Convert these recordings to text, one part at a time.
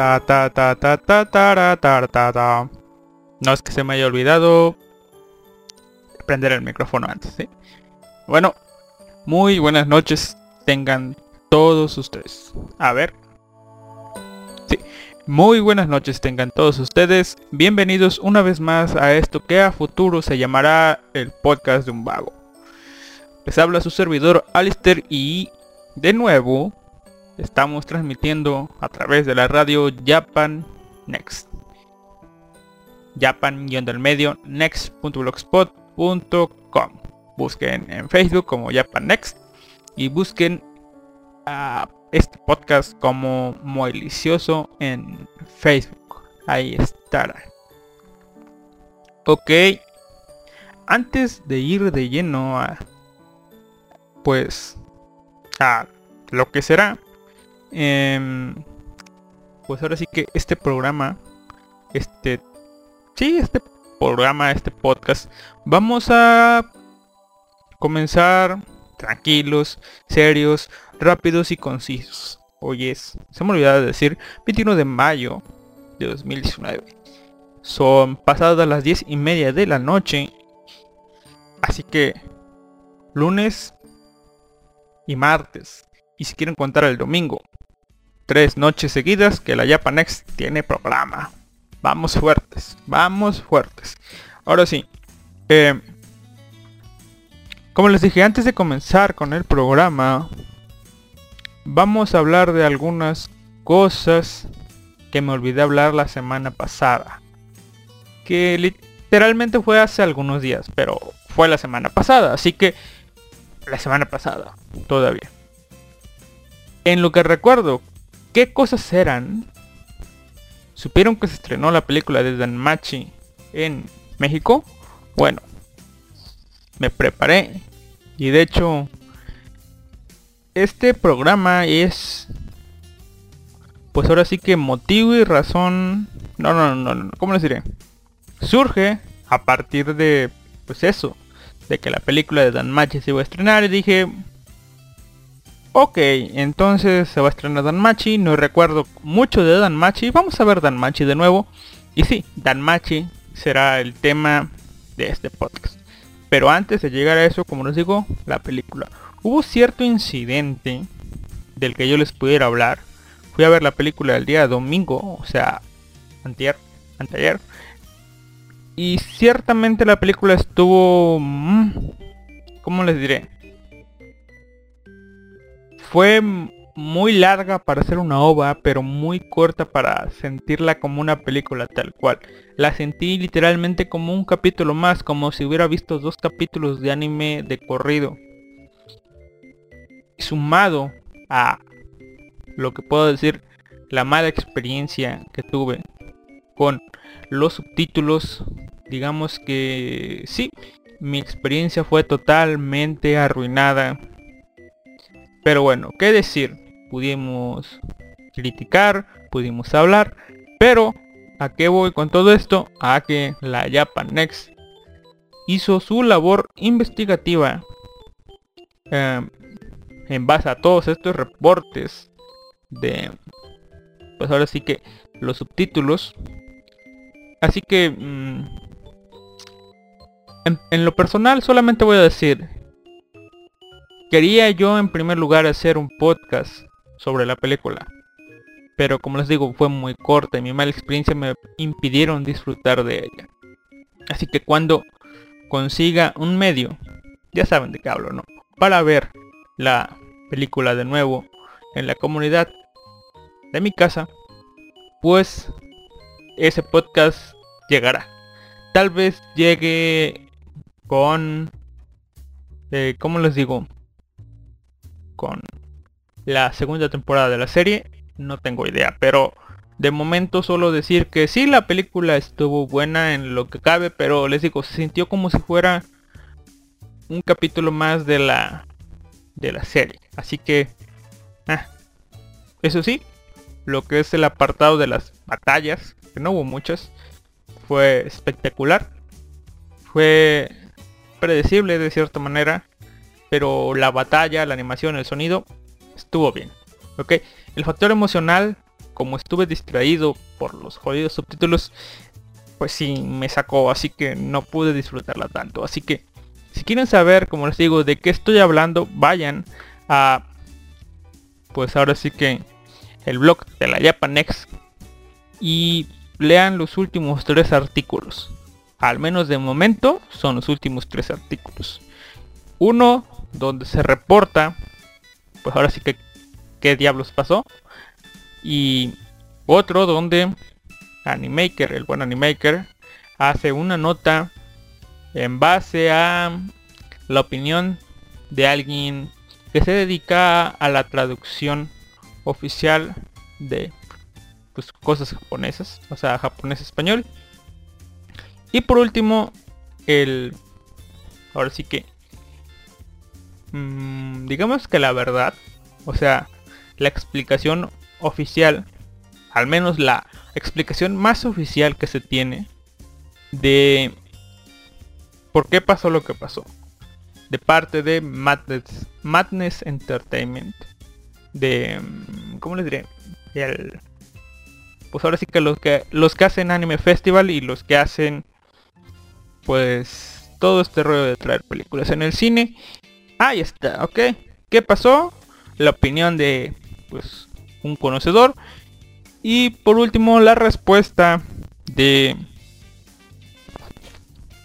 Ta ta ta ta ta ta ta ta ta. No es que se me haya olvidado prender el micrófono antes, ¿sí? Bueno, muy buenas noches tengan todos ustedes. A ver. Sí, muy buenas noches tengan todos ustedes. Bienvenidos una vez más a esto que a futuro se llamará el podcast de un vago. Les habla su servidor Alistair y de nuevo estamos transmitiendo a través de la radio Japan Next. Japan del medio next.blogspot.com. Busquen en Facebook como Japan Next y busquen a este podcast como Moilicioso en Facebook. Ahí estará. Ok. Antes de ir de lleno a pues a lo que será Em, pues ahora sí que este programa, este, sí, este programa, este podcast, vamos a comenzar tranquilos, serios, rápidos y concisos. Hoy es, se me olvidaba de decir, 21 de mayo de 2019. Son pasadas las 10 y media de la noche. Así que lunes y martes. Y si quieren contar el domingo, tres noches seguidas que la Japanex tiene programa. Vamos fuertes, vamos fuertes. Ahora sí, eh, como les dije antes de comenzar con el programa, vamos a hablar de algunas cosas que me olvidé hablar la semana pasada. Que literalmente fue hace algunos días, pero fue la semana pasada, así que la semana pasada todavía. En lo que recuerdo, ¿qué cosas eran? ¿Supieron que se estrenó la película de Danmachi en México? Bueno, me preparé y de hecho este programa es pues ahora sí que motivo y razón no no no no cómo les diré surge a partir de pues eso de que la película de Danmachi se iba a estrenar y dije Ok, entonces se va a estrenar Danmachi, no recuerdo mucho de Danmachi, vamos a ver Danmachi de nuevo. Y sí, Danmachi será el tema de este podcast. Pero antes de llegar a eso, como les digo, la película. Hubo cierto incidente del que yo les pudiera hablar. Fui a ver la película el día domingo, o sea, antier, anteayer. Y ciertamente la película estuvo... mm, ¿Cómo les diré? Fue muy larga para ser una ova, pero muy corta para sentirla como una película tal cual. La sentí literalmente como un capítulo más, como si hubiera visto dos capítulos de anime de corrido. Sumado a lo que puedo decir, la mala experiencia que tuve con los subtítulos, digamos que sí, mi experiencia fue totalmente arruinada. Pero bueno, ¿qué decir? Pudimos criticar, pudimos hablar, pero ¿a qué voy con todo esto? A que la Japan Next hizo su labor investigativa eh, en base a todos estos reportes de pues ahora sí que los subtítulos así que mm, en lo personal solamente voy a decir quería yo en primer lugar hacer un podcast sobre la película pero como les digo fue muy corta y mi mala experiencia me impidieron disfrutar de ella así que cuando consiga un medio ya saben de qué hablo no para ver la película de nuevo en la comunidad de mi casa, pues ese podcast llegará. Tal vez llegue con, eh, ¿cómo les digo? Con la segunda temporada de la serie, no tengo idea, pero de momento solo decir que sí, la película estuvo buena en lo que cabe, pero les digo, se sintió como si fuera un capítulo más de la de la serie. Así que, ah, eso sí, lo que es el apartado de las batallas, que no hubo muchas, fue espectacular. Fue predecible de cierta manera, pero la batalla, la animación, el sonido, estuvo bien. ¿Ok? El factor emocional, como estuve distraído por los jodidos subtítulos, pues sí me sacó, así que no pude disfrutarla tanto. Así que si quieren saber, como les digo, de qué estoy hablando, vayan a pues ahora sí que el blog de la Japanex y lean los últimos tres artículos. Al menos de momento son los últimos tres artículos. Uno donde se reporta, pues ahora sí que qué diablos pasó. Y otro donde Animaker, el buen Animaker, hace una nota en base a la opinión de alguien que se dedica a la traducción oficial de pues, cosas japonesas, o sea, japonés español. Y por último, el ahora sí que mm, digamos que la verdad, o sea, la explicación oficial, al menos la explicación más oficial que se tiene de por qué pasó lo que pasó. De parte de Madness, Madness Entertainment. De... mm, ¿Cómo les diré? El, pues ahora sí que los que los que hacen Anime Festival y los que hacen pues todo este rollo de traer películas en el cine. Ahí está, ok. ¿Qué pasó? La opinión de pues un conocedor. Y por último la respuesta de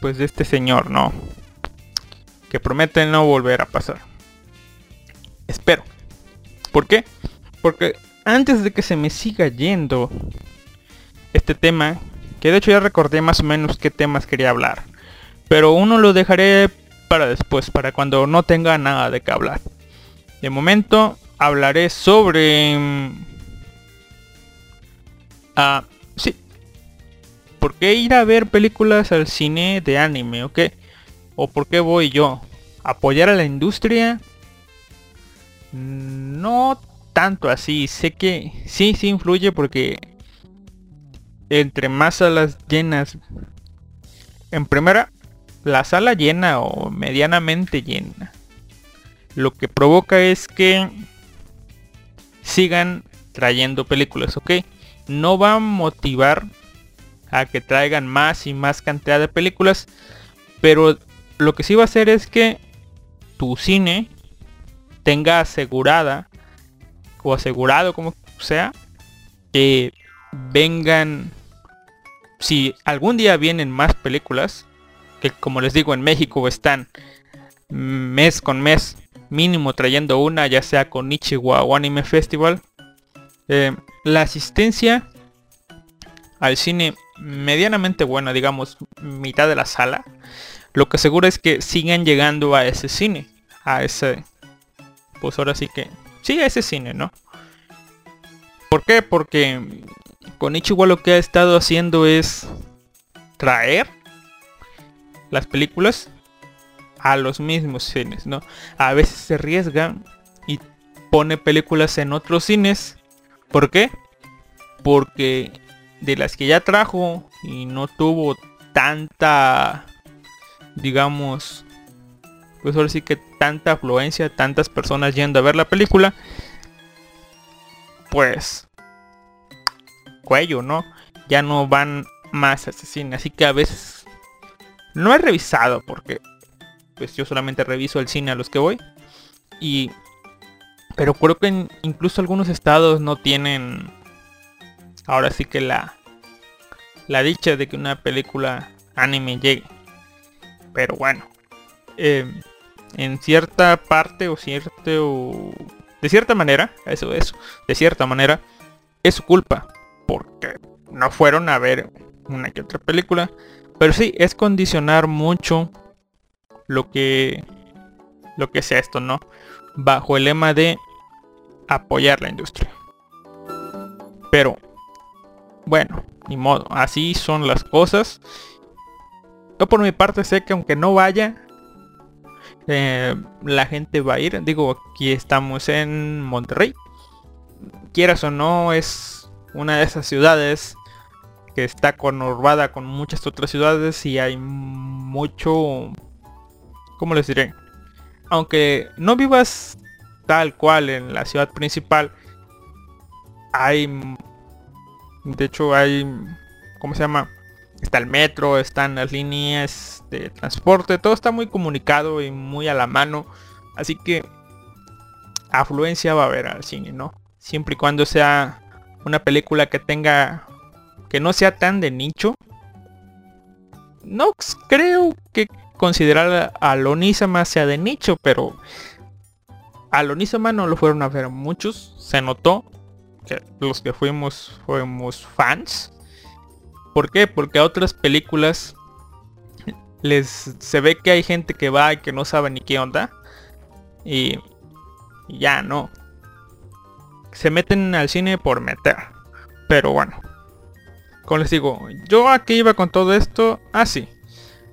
pues de este señor, ¿no? Que promete no volver a pasar. Espero. ¿Por qué? Porque antes de que se me siga yendo este tema, que de hecho ya recordé más o menos qué temas quería hablar, pero uno lo dejaré para después, para cuando no tenga nada de qué hablar. De momento hablaré sobre... mm, Ah, sí. ¿Por qué ir a ver películas al cine de anime, ok? ¿O por qué voy yo? ¿Apoyar a la industria? No tanto así. Sé que sí, sí influye porque entre más salas llenas. En primera, la sala llena o medianamente llena. Lo que provoca es que sigan trayendo películas, ¿ok? No va a motivar a que traigan más y más cantidad de películas. Pero lo que sí va a hacer es que tu cine tenga asegurada o asegurado como sea que vengan si algún día vienen más películas que como les digo en México están mes con mes mínimo trayendo una ya sea con Ichiwa o Anime Festival eh, la asistencia al cine medianamente buena digamos mitad de la sala lo que asegura es que sigan llegando a ese cine a ese pues ahora sí que sí a ese cine no ¿Por qué? Porque con Ichigo lo que ha estado haciendo es traer las películas a los mismos cines, ¿no? A veces se arriesga y pone películas en otros cines. ¿Por qué? Porque de las que ya trajo y no tuvo tanta, digamos, pues ahora sí que tanta afluencia, tantas personas yendo a ver la película, pues cuello, ¿no? Ya no van más a ese cine. Así que a veces no he revisado porque pues yo solamente reviso el cine a los que voy. Y pero creo que incluso algunos estados no tienen ahora sí que la la dicha de que una película anime llegue. Pero bueno, eh, en cierta parte o cierto de cierta manera, eso es, de cierta manera, es su culpa. Porque no fueron a ver una que otra película. Pero sí, es condicionar mucho lo que lo que sea esto, ¿no? Bajo el lema de apoyar la industria. Pero, bueno, ni modo, así son las cosas. Yo por mi parte sé que aunque no vaya, eh, la gente va a ir. Digo, aquí estamos en Monterrey. Quieras o no, es una de esas ciudades que está conurbada con muchas otras ciudades y hay mucho... ¿Cómo les diré? Aunque no vivas tal cual en la ciudad principal, hay... De hecho hay... ¿Cómo se llama? Está el metro, están las líneas de transporte, todo está muy comunicado y muy a la mano. Así que afluencia va a haber al cine, ¿no? Siempre y cuando sea una película que tenga... que no sea tan de nicho. No creo que considerar a Lonisama sea de nicho, pero a Lonisama no lo fueron a ver muchos. Se notó que los que fuimos fuimos fans. ¿Por qué? Porque a otras películas les se ve que hay gente que va y que no sabe ni qué onda. Y, y ya no. Se meten al cine por meter. Pero bueno. Como les digo, yo aquí iba con todo esto así.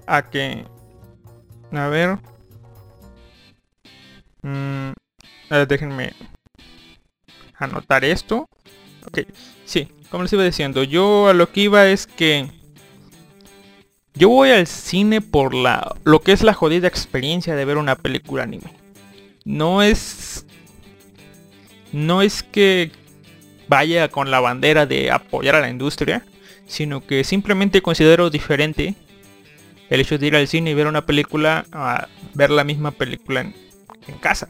a que... A ver. Mm, déjenme anotar esto. Ok, sí, como les iba diciendo, yo a lo que iba es que yo voy al cine por la lo que es la jodida experiencia de ver una película anime. No es no es que vaya con la bandera de apoyar a la industria, sino que simplemente considero diferente el hecho de ir al cine y ver una película a ver la misma película en, casa.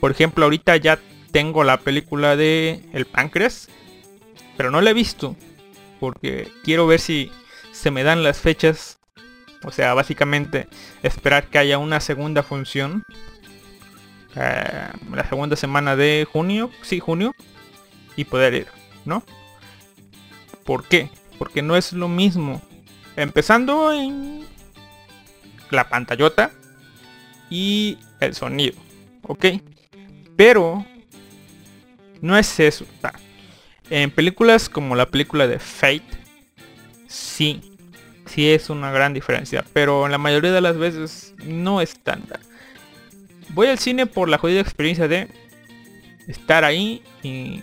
Por ejemplo, ahorita ya tengo la película de El Páncreas pero no la he visto. Porque quiero ver si se me dan las fechas. O sea, básicamente esperar que haya una segunda función. Eh, la segunda semana de junio. Sí, junio. Y poder ir, ¿no? ¿Por qué? Porque no es lo mismo. Empezando en la pantallota y el sonido. ¿Ok? Pero no es eso. En películas como la película de Fate, sí, sí es una gran diferencia, pero en la mayoría de las veces no es tanta. Voy al cine por la jodida experiencia de estar ahí y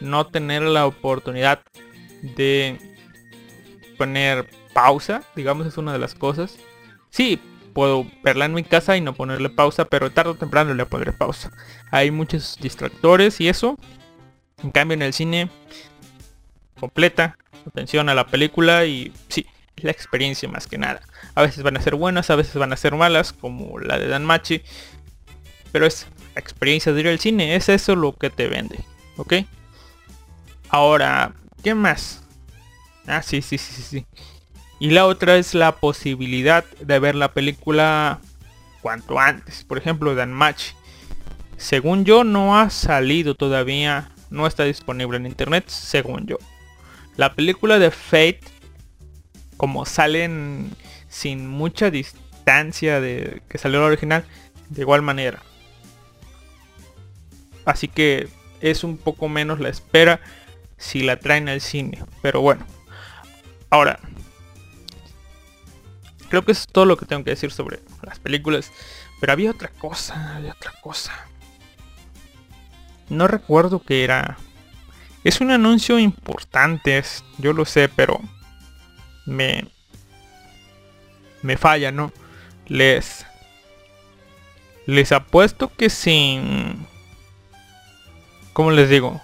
no tener la oportunidad de poner pausa, digamos es una de las cosas. Sí, puedo verla en mi casa y no ponerle pausa, pero tarde o temprano le pondré pausa. Hay muchos distractores y eso en cambio en el cine completa, atención a la película y sí, es la experiencia más que nada. A veces van a ser buenas, a veces van a ser malas, como la de Dan Machi. Pero es la experiencia de ir al cine, es eso lo que te vende, ¿ok? Ahora, ¿qué más? Ah, sí, sí, sí, sí. Y la otra es la posibilidad de ver la película cuanto antes. Por ejemplo, Dan Match. Según yo, no ha salido todavía. No está disponible en internet, según yo. La película de Fate, como salen sin mucha distancia de que salió la original, de igual manera. Así que es un poco menos la espera si la traen al cine. Pero bueno. Ahora. Creo que es todo lo que tengo que decir sobre las películas. Pero había otra cosa, había otra cosa. No recuerdo qué era. Es un anuncio importante, yo lo sé, pero me me falla, ¿no? Les les apuesto que sin ¿Cómo les digo?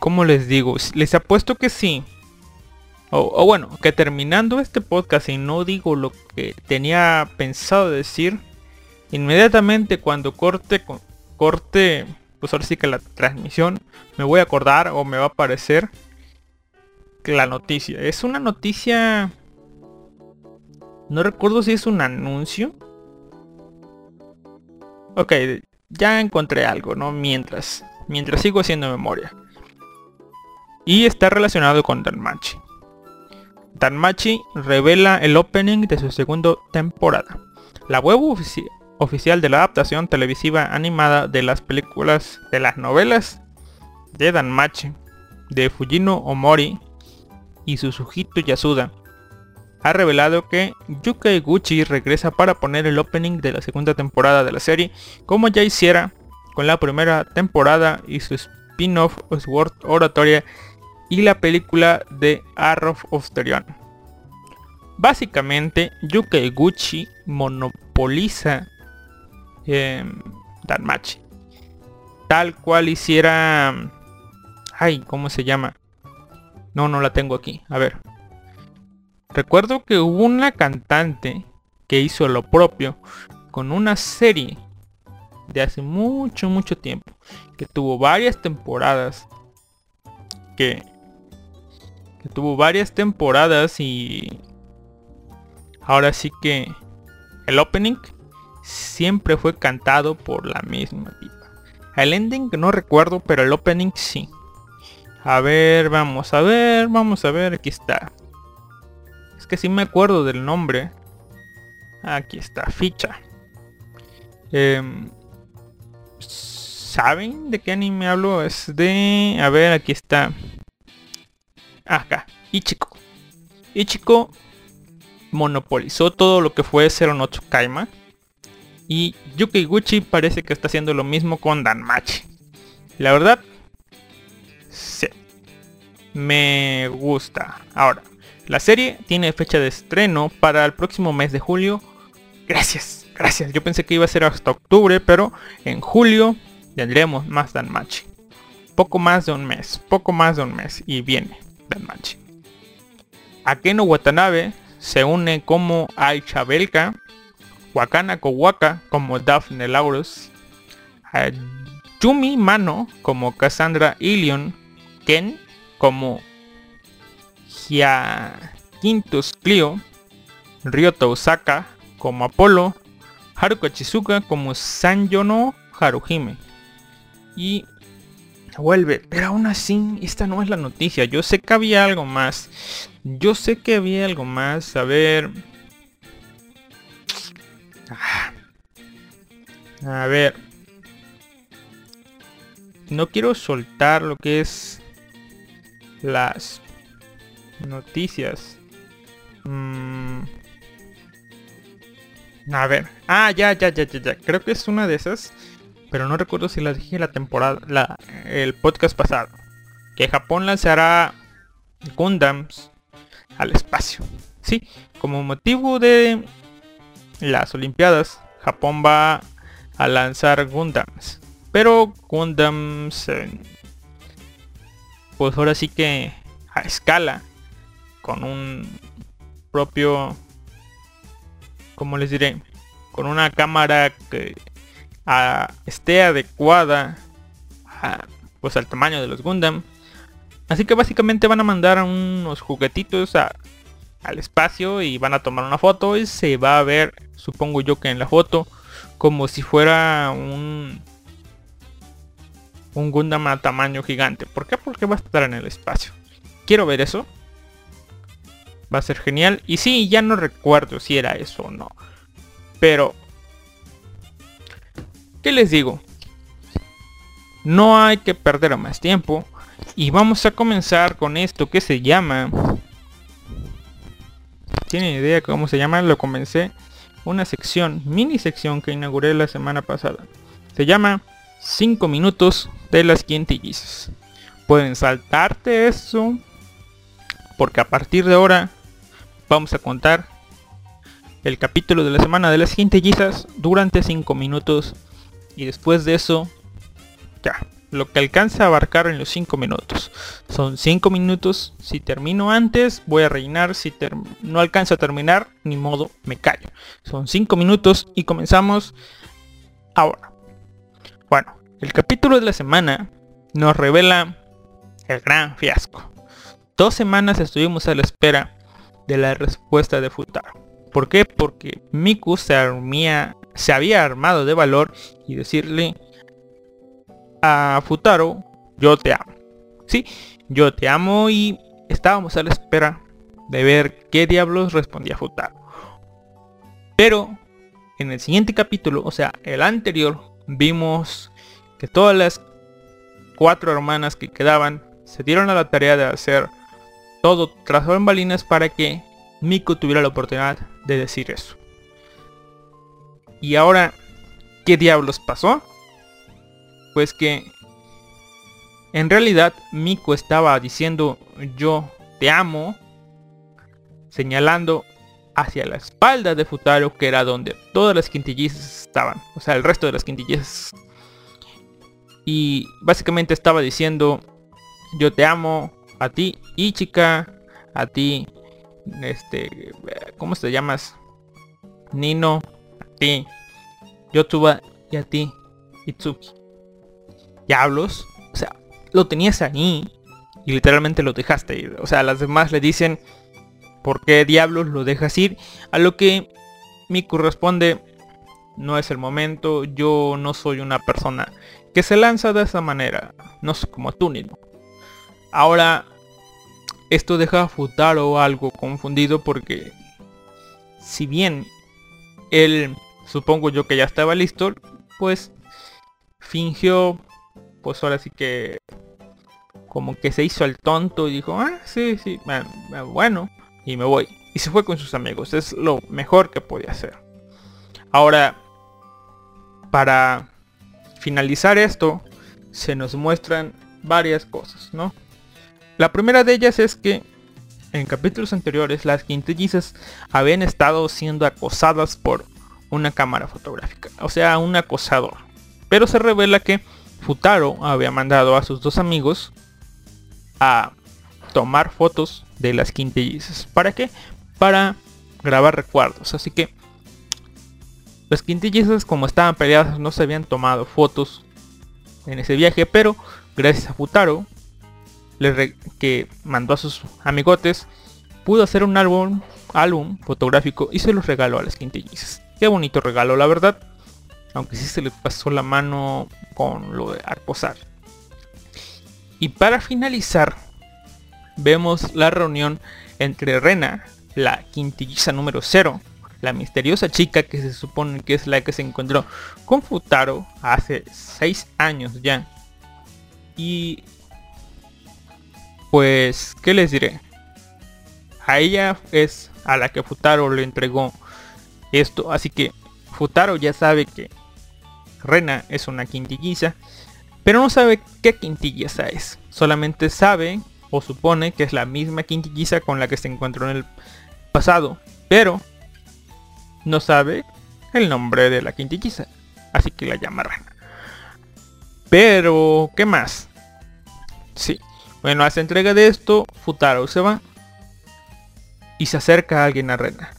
¿Cómo les digo? Les apuesto que sí. O, o bueno, que terminando este podcast y no digo lo que tenía pensado decir, inmediatamente cuando corte, co- corte, pues ahora sí que la transmisión, me voy a acordar o me va a aparecer la noticia. Es una noticia... No recuerdo si es un anuncio. Ok, ya encontré algo, ¿no? Mientras, mientras sigo haciendo memoria. Y está relacionado con Danmachi. Danmachi revela el opening de su segunda temporada. La web ofici- oficial de la adaptación televisiva animada de las películas de las novelas de Danmachi de Fujino Omori y Suzuhito Yasuda ha revelado que Yuka Iguchi regresa para poner el opening de la segunda temporada de la serie como ya hiciera con la primera temporada y su spin-off Sword Oratoria y la película de Arrow of Terion. Básicamente, Yuka Iguchi monopoliza eh, Danmachi. Tal cual hiciera... Ay, ¿cómo se llama? No, no la tengo aquí. A ver. Recuerdo que hubo una cantante que hizo lo propio con una serie de hace mucho, mucho tiempo. Que tuvo varias temporadas. Que, que tuvo varias temporadas y ahora sí que el opening siempre fue cantado por la misma tipa. El ending no recuerdo, pero el opening sí. A ver, vamos a ver, vamos a ver, aquí está. Es que sí me acuerdo del nombre. Aquí está, ficha. Em, ¿Saben de qué anime hablo? Es de... A ver, aquí está. Acá, Ichiko. Ichiko monopolizó todo lo que fue Zero no Kaima. Y Yuki Guchi parece que está haciendo lo mismo con Danmachi. La verdad, sí. Me gusta. Ahora, la serie tiene fecha de estreno para el próximo mes de julio. Gracias, gracias. Yo pensé que iba a ser hasta octubre, pero en julio tendremos más Danmachi. Poco más de un mes, poco más de un mes y viene Danmachi. Akeno Watanabe se une como Aisha Belka, Wakana Kowaka como Daphne Laurus, a Yumi Mano como Cassandra Ilion, Ken como Quintus Clio, Ryoto Osaka como Apolo, Haruka Chizuka como Sanyono Haruhime. Y vuelve, pero aún así esta no es la noticia. Yo sé que había algo más. Yo sé que había algo más. A ver. Ah. A ver. No quiero soltar lo que es las noticias. Mm. A ver. Ah, ya, ya, ya, ya, ya. Creo que es una de esas. Pero no recuerdo si la dije la temporada, el podcast pasado. Que Japón lanzará Gundams al espacio. Sí, como motivo de las Olimpiadas, Japón va a lanzar Gundams. Pero Gundams... pues ahora sí que a escala, con un propio, como les diré, con una cámara que ah, esté adecuada a, pues al tamaño de los Gundam. Así que básicamente van a mandar unos juguetitos a- al espacio y van a tomar una foto y se va a ver, supongo yo que en la foto, como si fuera un un Gundam a tamaño gigante. ¿Por qué? Porque va a estar en el espacio. Quiero ver eso. Va a ser genial. Y sí, ya no recuerdo si era eso o no. Pero... ¿Qué les digo? No hay que perder más tiempo. Y vamos a comenzar con esto que se llama... ¿Tienen idea cómo se llama? Lo comencé. Una sección, mini sección que inauguré la semana pasada. Se llama 5 minutos de las quintillizas. Pueden saltarte eso. Porque a partir de ahora vamos a contar el capítulo de la semana de las quintillizas durante 5 minutos. Y después de eso, ya, lo que alcanza a abarcar en los 5 minutos. Son 5 minutos. Si termino antes, voy a rellenar. Si no alcanzo a terminar, ni modo, me callo. Son 5 minutos y comenzamos ahora. Bueno, el capítulo de la semana nos revela el gran fiasco. Dos semanas estuvimos a la espera de la respuesta de Futaro. ¿Por qué? Porque Miku se, armía- se había armado de valor y decirle a Futaro, yo te amo. Sí, yo te amo y estábamos a la espera de ver qué diablos respondía Futaro. Pero en el siguiente capítulo, o sea, el anterior, vimos que todas las cuatro hermanas que quedaban se dieron a la tarea de hacer todo tras bambalinas para que Miko tuviera la oportunidad de decir eso. Y ahora, ¿qué diablos pasó? Pues que en realidad Miko estaba diciendo yo te amo, señalando hacia la espalda de Futaro, que era donde todas las quintillizas estaban, o sea, el resto de las quintillizas. Y básicamente estaba diciendo yo te amo a ti Ichika, a ti este ¿cómo te llamas? Nino, ti Yotuba y a ti Itsuki. Diablos, o sea, lo tenías ahí y literalmente lo dejaste ir. O sea, las demás le dicen ¿por qué diablos lo dejas ir? A lo que Miku responde no es el momento, yo no soy una persona que se lanza de esa manera, no soy como tú Nino. Ahora, esto deja a Futaro algo confundido porque si bien él, supongo yo que ya estaba listo, pues fingió, pues ahora sí que como que se hizo el tonto y dijo, ah, sí, sí, bueno, y me voy. Y se fue con sus amigos, es lo mejor que podía hacer. Ahora, para finalizar esto, se nos muestran varias cosas, ¿no? La primera de ellas es que en capítulos anteriores las quintillizas habían estado siendo acosadas por una cámara fotográfica, o sea, un acosador. Pero se revela que Futaro había mandado a sus dos amigos a tomar fotos de las quintillizas. ¿Para qué? Para grabar recuerdos. Así que las quintillizas como estaban peleadas no se habían tomado fotos en ese viaje, pero gracias a Futaro que mandó a sus amigotes, pudo hacer un álbum, álbum fotográfico y se los regaló a las quintillizas. Qué bonito regalo, la verdad. Aunque sí se le pasó la mano con lo de acosar. Y para finalizar, vemos la reunión entre Rena, la quintilliza número 0, la misteriosa chica que se supone que es la que se encontró con Futaro hace 6 años ya. Y pues, ¿qué les diré? A ella es a la que Futaro le entregó esto. Así que Futaro ya sabe que Rena es una quintilliza. Pero no sabe qué quintilliza es. Solamente sabe o supone que es la misma quintilliza con la que se encontró en el pasado. Pero no sabe el nombre de la quintilliza. Así que la llama Rena. Pero, ¿qué más? Sí, Bueno, hace entrega de esto, Futaro se va y se acerca a alguien a Rena.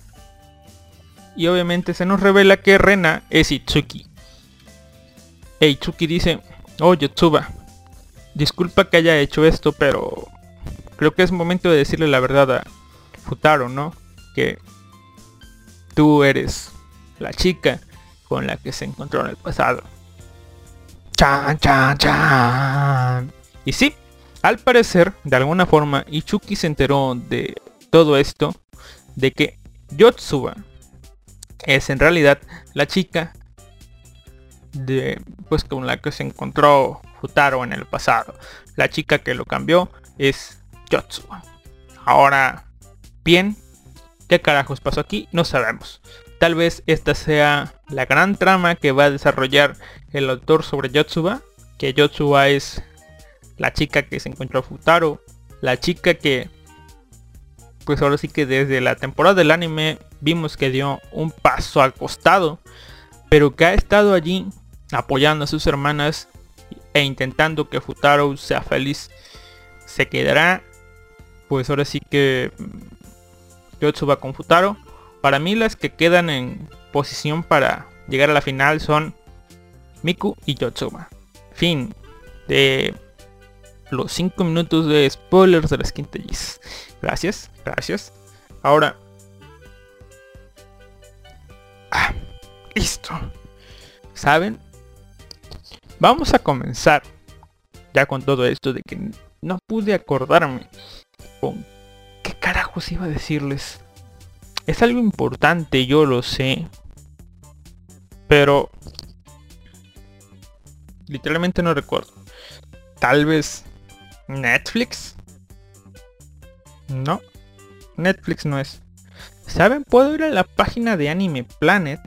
Y obviamente se nos revela que Rena es Itsuki. E Itsuki dice, oh Yotsuba, disculpa que haya hecho esto, pero creo que es momento de decirle la verdad a Futaro, ¿no? Que tú eres la chica con la que se encontró en el pasado. Chan, chan, chan. Y sí, al parecer, de alguna forma, Ichuki se enteró de todo esto, de que Yotsuba es en realidad la chica de pues con la que se encontró Futaro en el pasado. La chica que lo cambió es Yotsuba. Ahora, bien, ¿qué carajos pasó aquí? No sabemos. Tal vez esta sea la gran trama que va a desarrollar el autor sobre Yotsuba. Que Yotsuba es la chica que se encontró Futaro. La chica que pues ahora sí que desde la temporada del anime vimos que dio un paso al costado. Pero que ha estado allí apoyando a sus hermanas e intentando que Futaro sea feliz. Se quedará pues ahora sí que Yotsuba con Futaro para mí las que quedan en posición para llegar a la final son Miku y Yotsuba. Fin de los 5 minutos de spoilers de las quintillas. Gracias, gracias. Ahora... Ah, listo. ¿Saben? Vamos a comenzar ya con todo esto de que no pude acordarme con qué carajos iba a decirles. Es algo importante, yo lo sé. Pero... Literalmente no recuerdo. Tal vez... Netflix. No. Netflix no es. ¿Saben? Puedo ir a la página de Anime Planet.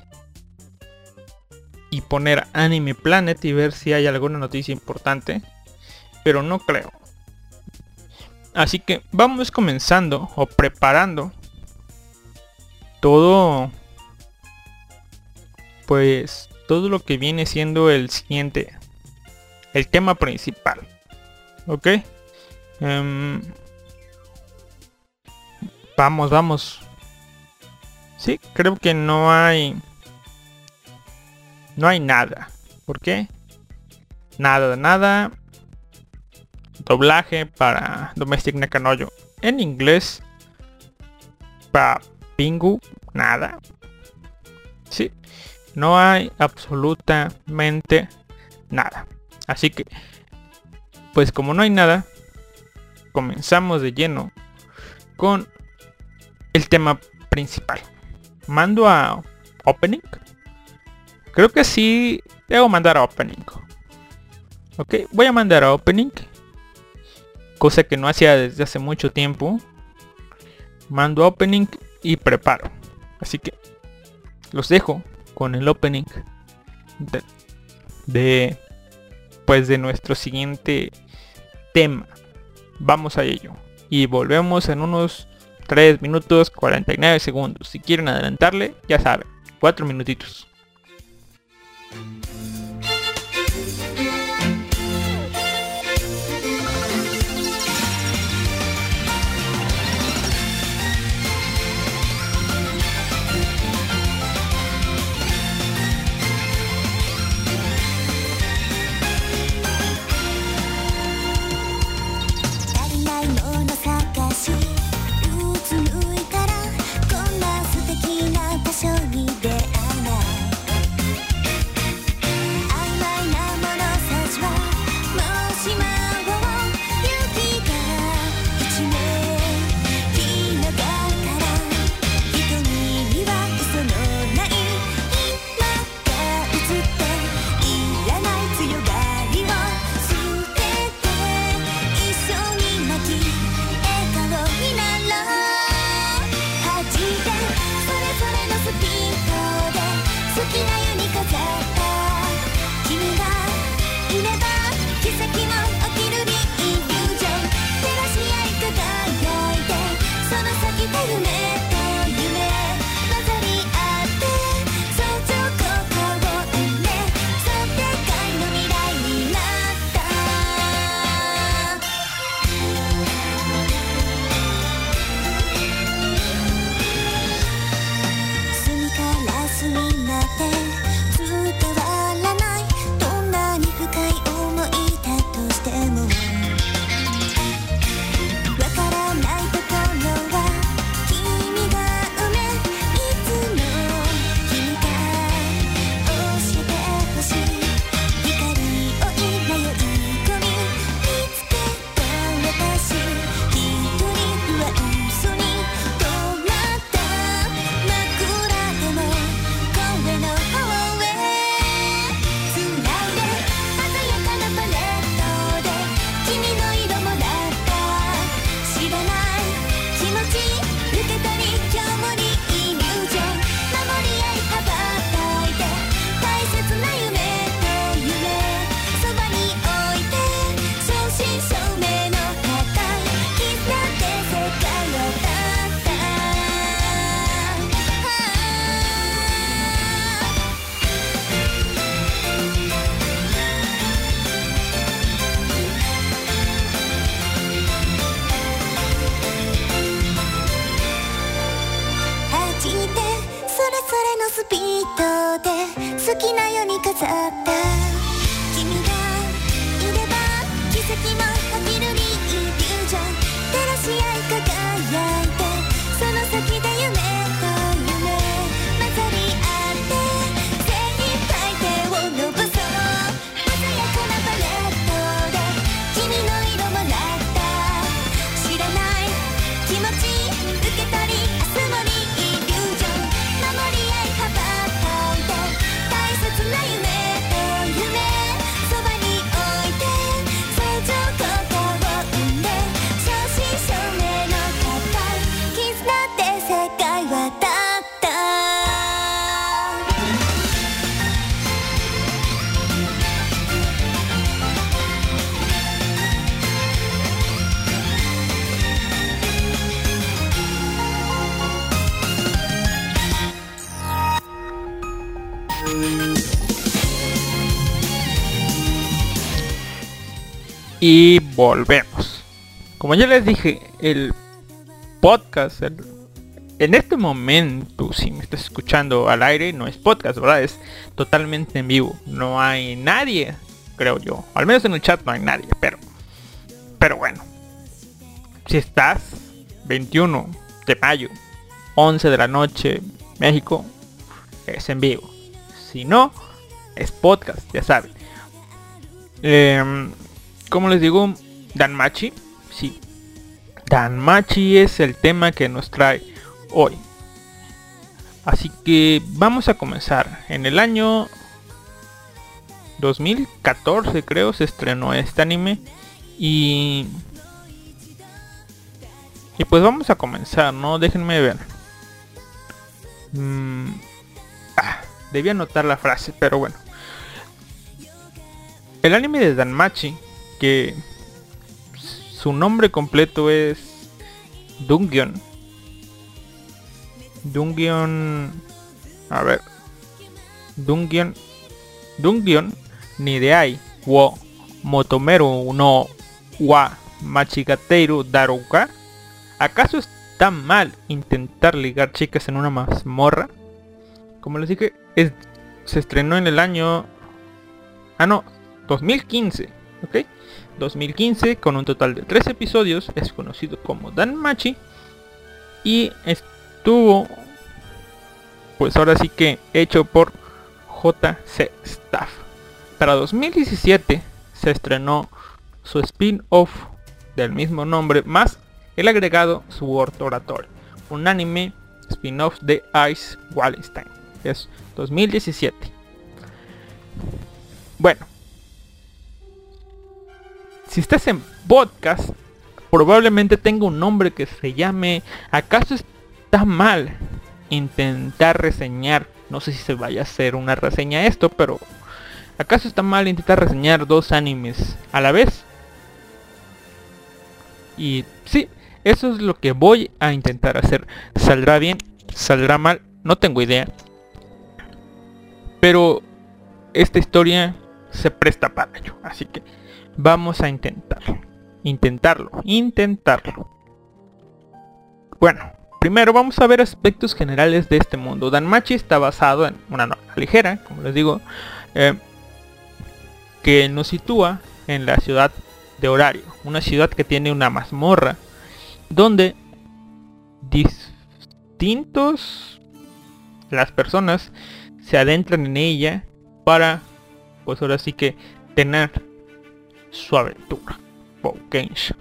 Y poner Anime Planet y ver si hay alguna noticia importante. Pero no creo. Así que vamos comenzando o preparando todo pues todo lo que viene siendo el siguiente el tema principal ok Em, vamos vamos sí creo que no hay no hay nada ¿por qué? nada nada doblaje para Domestic Nakanoyo en inglés para Pingu, nada. Sí, no hay absolutamente nada. Así que, pues como no hay nada, comenzamos de lleno con el tema principal. Mando a opening. Creo que sí debo mandar a opening. Ok, voy a mandar a opening. Cosa que no hacía desde hace mucho tiempo. Mando a opening y preparo. Así que los dejo con el opening de, de pues de nuestro siguiente tema. Vamos a ello. Y volvemos en unos 3 minutos 49 segundos. Si quieren adelantarle, ya saben, 4 minutitos. Volvemos. Como ya les dije, el podcast, el- en este momento, si me estás escuchando al aire, no es podcast, ¿verdad? Es totalmente en vivo. No hay nadie, creo yo. Al menos en el chat no hay nadie, pero... Pero bueno. Si estás 21 de mayo, 11 de la noche, México, es en vivo. Si no, es podcast, ya saben. Em, como les digo, Danmachi, sí. Danmachi es el tema que nos trae hoy. Así que vamos a comenzar. En el año 2014 creo se estrenó este anime y y pues vamos a comenzar, ¿no? Déjenme ver. Mm, ah, debí anotar la frase, pero bueno. El anime de Danmachi, que su nombre completo es Dungeon. Dungeon... A ver. Dungeon... Dungeon Nideai wo Motomeru no wa Machigateiru Daruka. ¿Acaso está mal intentar ligar chicas en una mazmorra? Como les dije, es- se estrenó en el año... Ah, no, 2015, ¿ok? 2015 con un total de 3 episodios, es conocido como Danmachi y estuvo pues ahora sí que hecho por JC Staff. Para 2017 se estrenó su spin-off del mismo nombre más el agregado Sword Oratory, un anime spin-off de Ice Wallenstein. Es 2017. Bueno, si estás en podcast, probablemente tenga un nombre que se llame ¿Acaso está mal intentar reseñar? No sé si se vaya a hacer una reseña esto, pero ¿acaso está mal intentar reseñar dos animes a la vez? Y sí, eso es lo que voy a intentar hacer. ¿Saldrá bien? ¿Saldrá mal? No tengo idea. Pero esta historia se presta para ello. Así que vamos a intentarlo. Intentarlo. Intentarlo. Bueno, primero vamos a ver aspectos generales de este mundo. Danmachi está basado en una novela ligera, como les digo, eh, que nos sitúa en la ciudad de Horario, una ciudad que tiene una mazmorra donde distintos las personas se adentran en ella para pues ahora sí que tener su aventura Boukensha.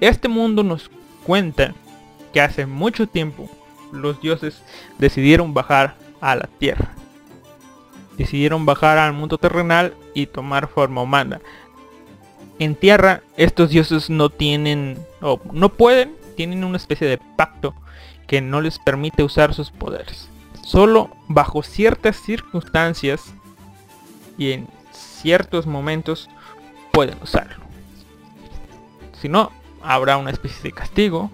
Este mundo nos cuenta que hace mucho tiempo los dioses decidieron bajar a la tierra. Decidieron bajar al mundo terrenal y tomar forma humana. En tierra estos dioses no tienen o no pueden, tienen una especie de pacto que no les permite usar sus poderes. Solo bajo ciertas circunstancias y en ciertos momentos pueden usarlo. Si no, habrá una especie de castigo.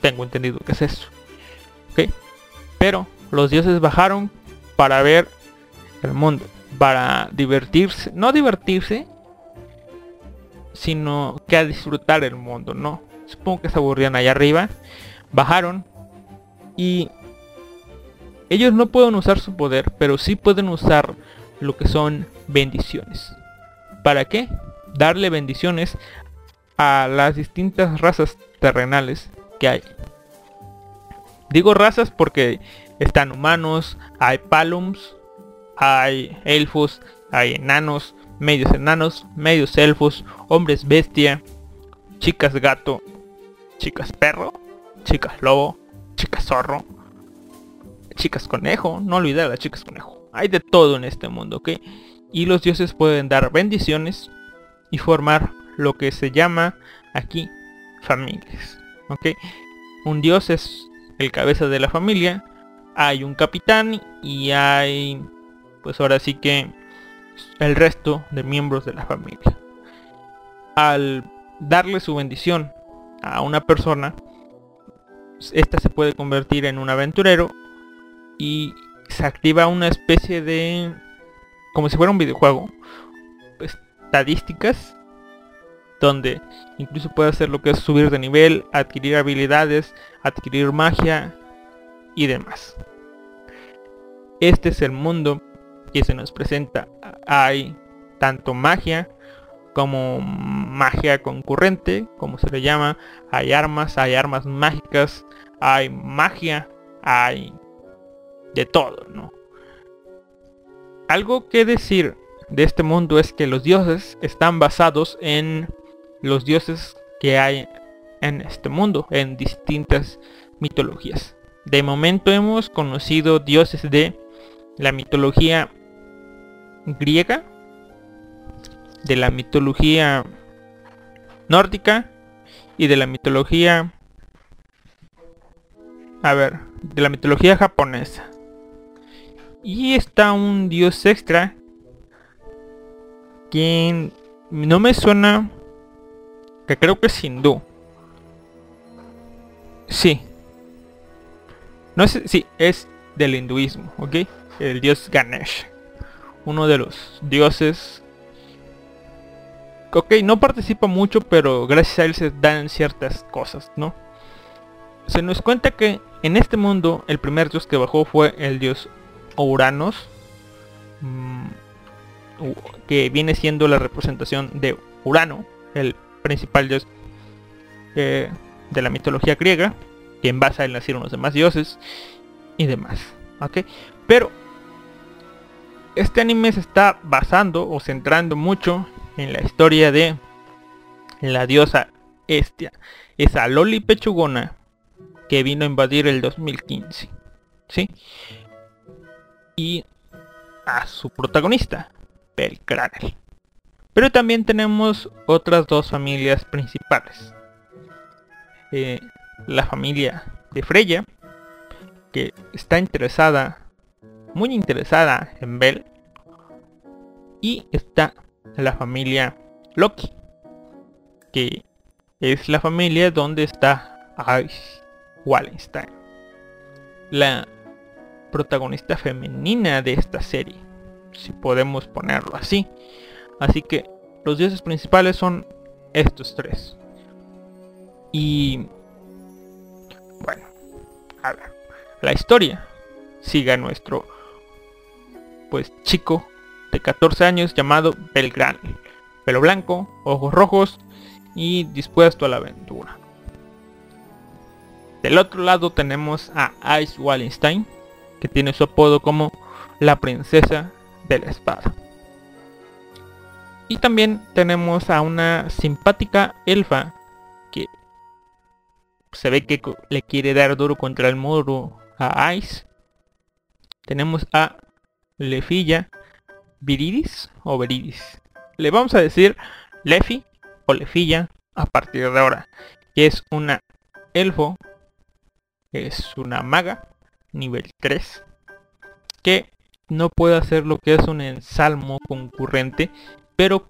Tengo entendido que es eso. Pero los dioses bajaron para ver el mundo. Para divertirse. No divertirse. Sino que a disfrutar el mundo, ¿no? Supongo que se aburrían allá arriba. Bajaron. Y ellos no pueden usar su poder, pero sí pueden usar lo que son bendiciones. ¿Para qué? Darle bendiciones a las distintas razas terrenales que hay. Digo razas porque están humanos, hay palums, hay elfos, hay enanos, medios enanos, medios elfos, hombres bestia, chicas gato, chicas perro, chicas lobo, chicas zorro, chicas conejo, no olvidar a las chicas conejo. Hay de todo en este mundo, ¿ok? Y los dioses pueden dar bendiciones y formar lo que se llama aquí familias, ¿ok? Un dios es el cabeza de la familia, hay un capitán y hay, pues ahora sí que el resto de miembros de la familia. Al darle su bendición a una persona, esta se puede convertir en un aventurero y se activa una especie de como si fuera un videojuego estadísticas donde incluso puede hacer lo que es subir de nivel, adquirir habilidades, adquirir magia y demás. Este es el mundo que se nos presenta. Hay tanto magia como magia concurrente, como se le llama. Hay armas, hay armas mágicas, hay magia, hay de todo, ¿no? Algo que decir de este mundo es que los dioses están basados en los dioses que hay en este mundo, en distintas mitologías. De momento hemos conocido dioses de la mitología griega, de la mitología nórdica y de la mitología a ver, de la mitología japonesa. Y está un dios extra que no me suena que creo que es hindú. Sí. No sé, sí, es del hinduismo, ¿ok? El dios Ganesh. Uno de los dioses. Ok, no participa mucho, pero gracias a él se dan ciertas cosas, ¿no? Se nos cuenta que en este mundo el primer dios que bajó fue el dios Uranos. Mm, que viene siendo la representación de Urano, el principal dios eh, de la mitología griega, que en base a él los demás dioses y demás. ¿ok? Pero este anime se está basando o centrando mucho en la historia de la diosa Estia, esa loli pechugona que vino a invadir el 2015. ¿Sí? Y a su protagonista, Belcranel. Pero también tenemos otras dos familias principales. Eh, la familia de Freya, que está interesada, muy interesada en Bel. Y está la familia Loki, que es la familia donde está Ice Wallenstein, la protagonista femenina de esta serie, si podemos ponerlo así. Así que los dioses principales son estos tres. Y bueno, a ver, la historia sigue a nuestro pues chico de 14 años llamado Belgrano. Pelo blanco, ojos rojos y dispuesto a la aventura. Del otro lado tenemos a Ice Wallenstein, que tiene su apodo como la princesa de la espada. Y también tenemos a una simpática elfa que se ve que le quiere dar duro contra el muro a Ice. Tenemos a Lefilla Viridis o Viridis. Le vamos a decir Lefi o Lefilla a partir de ahora. Que es una elfo. Es una maga. Nivel 3. Que no puede hacer lo que es un ensalmo concurrente pero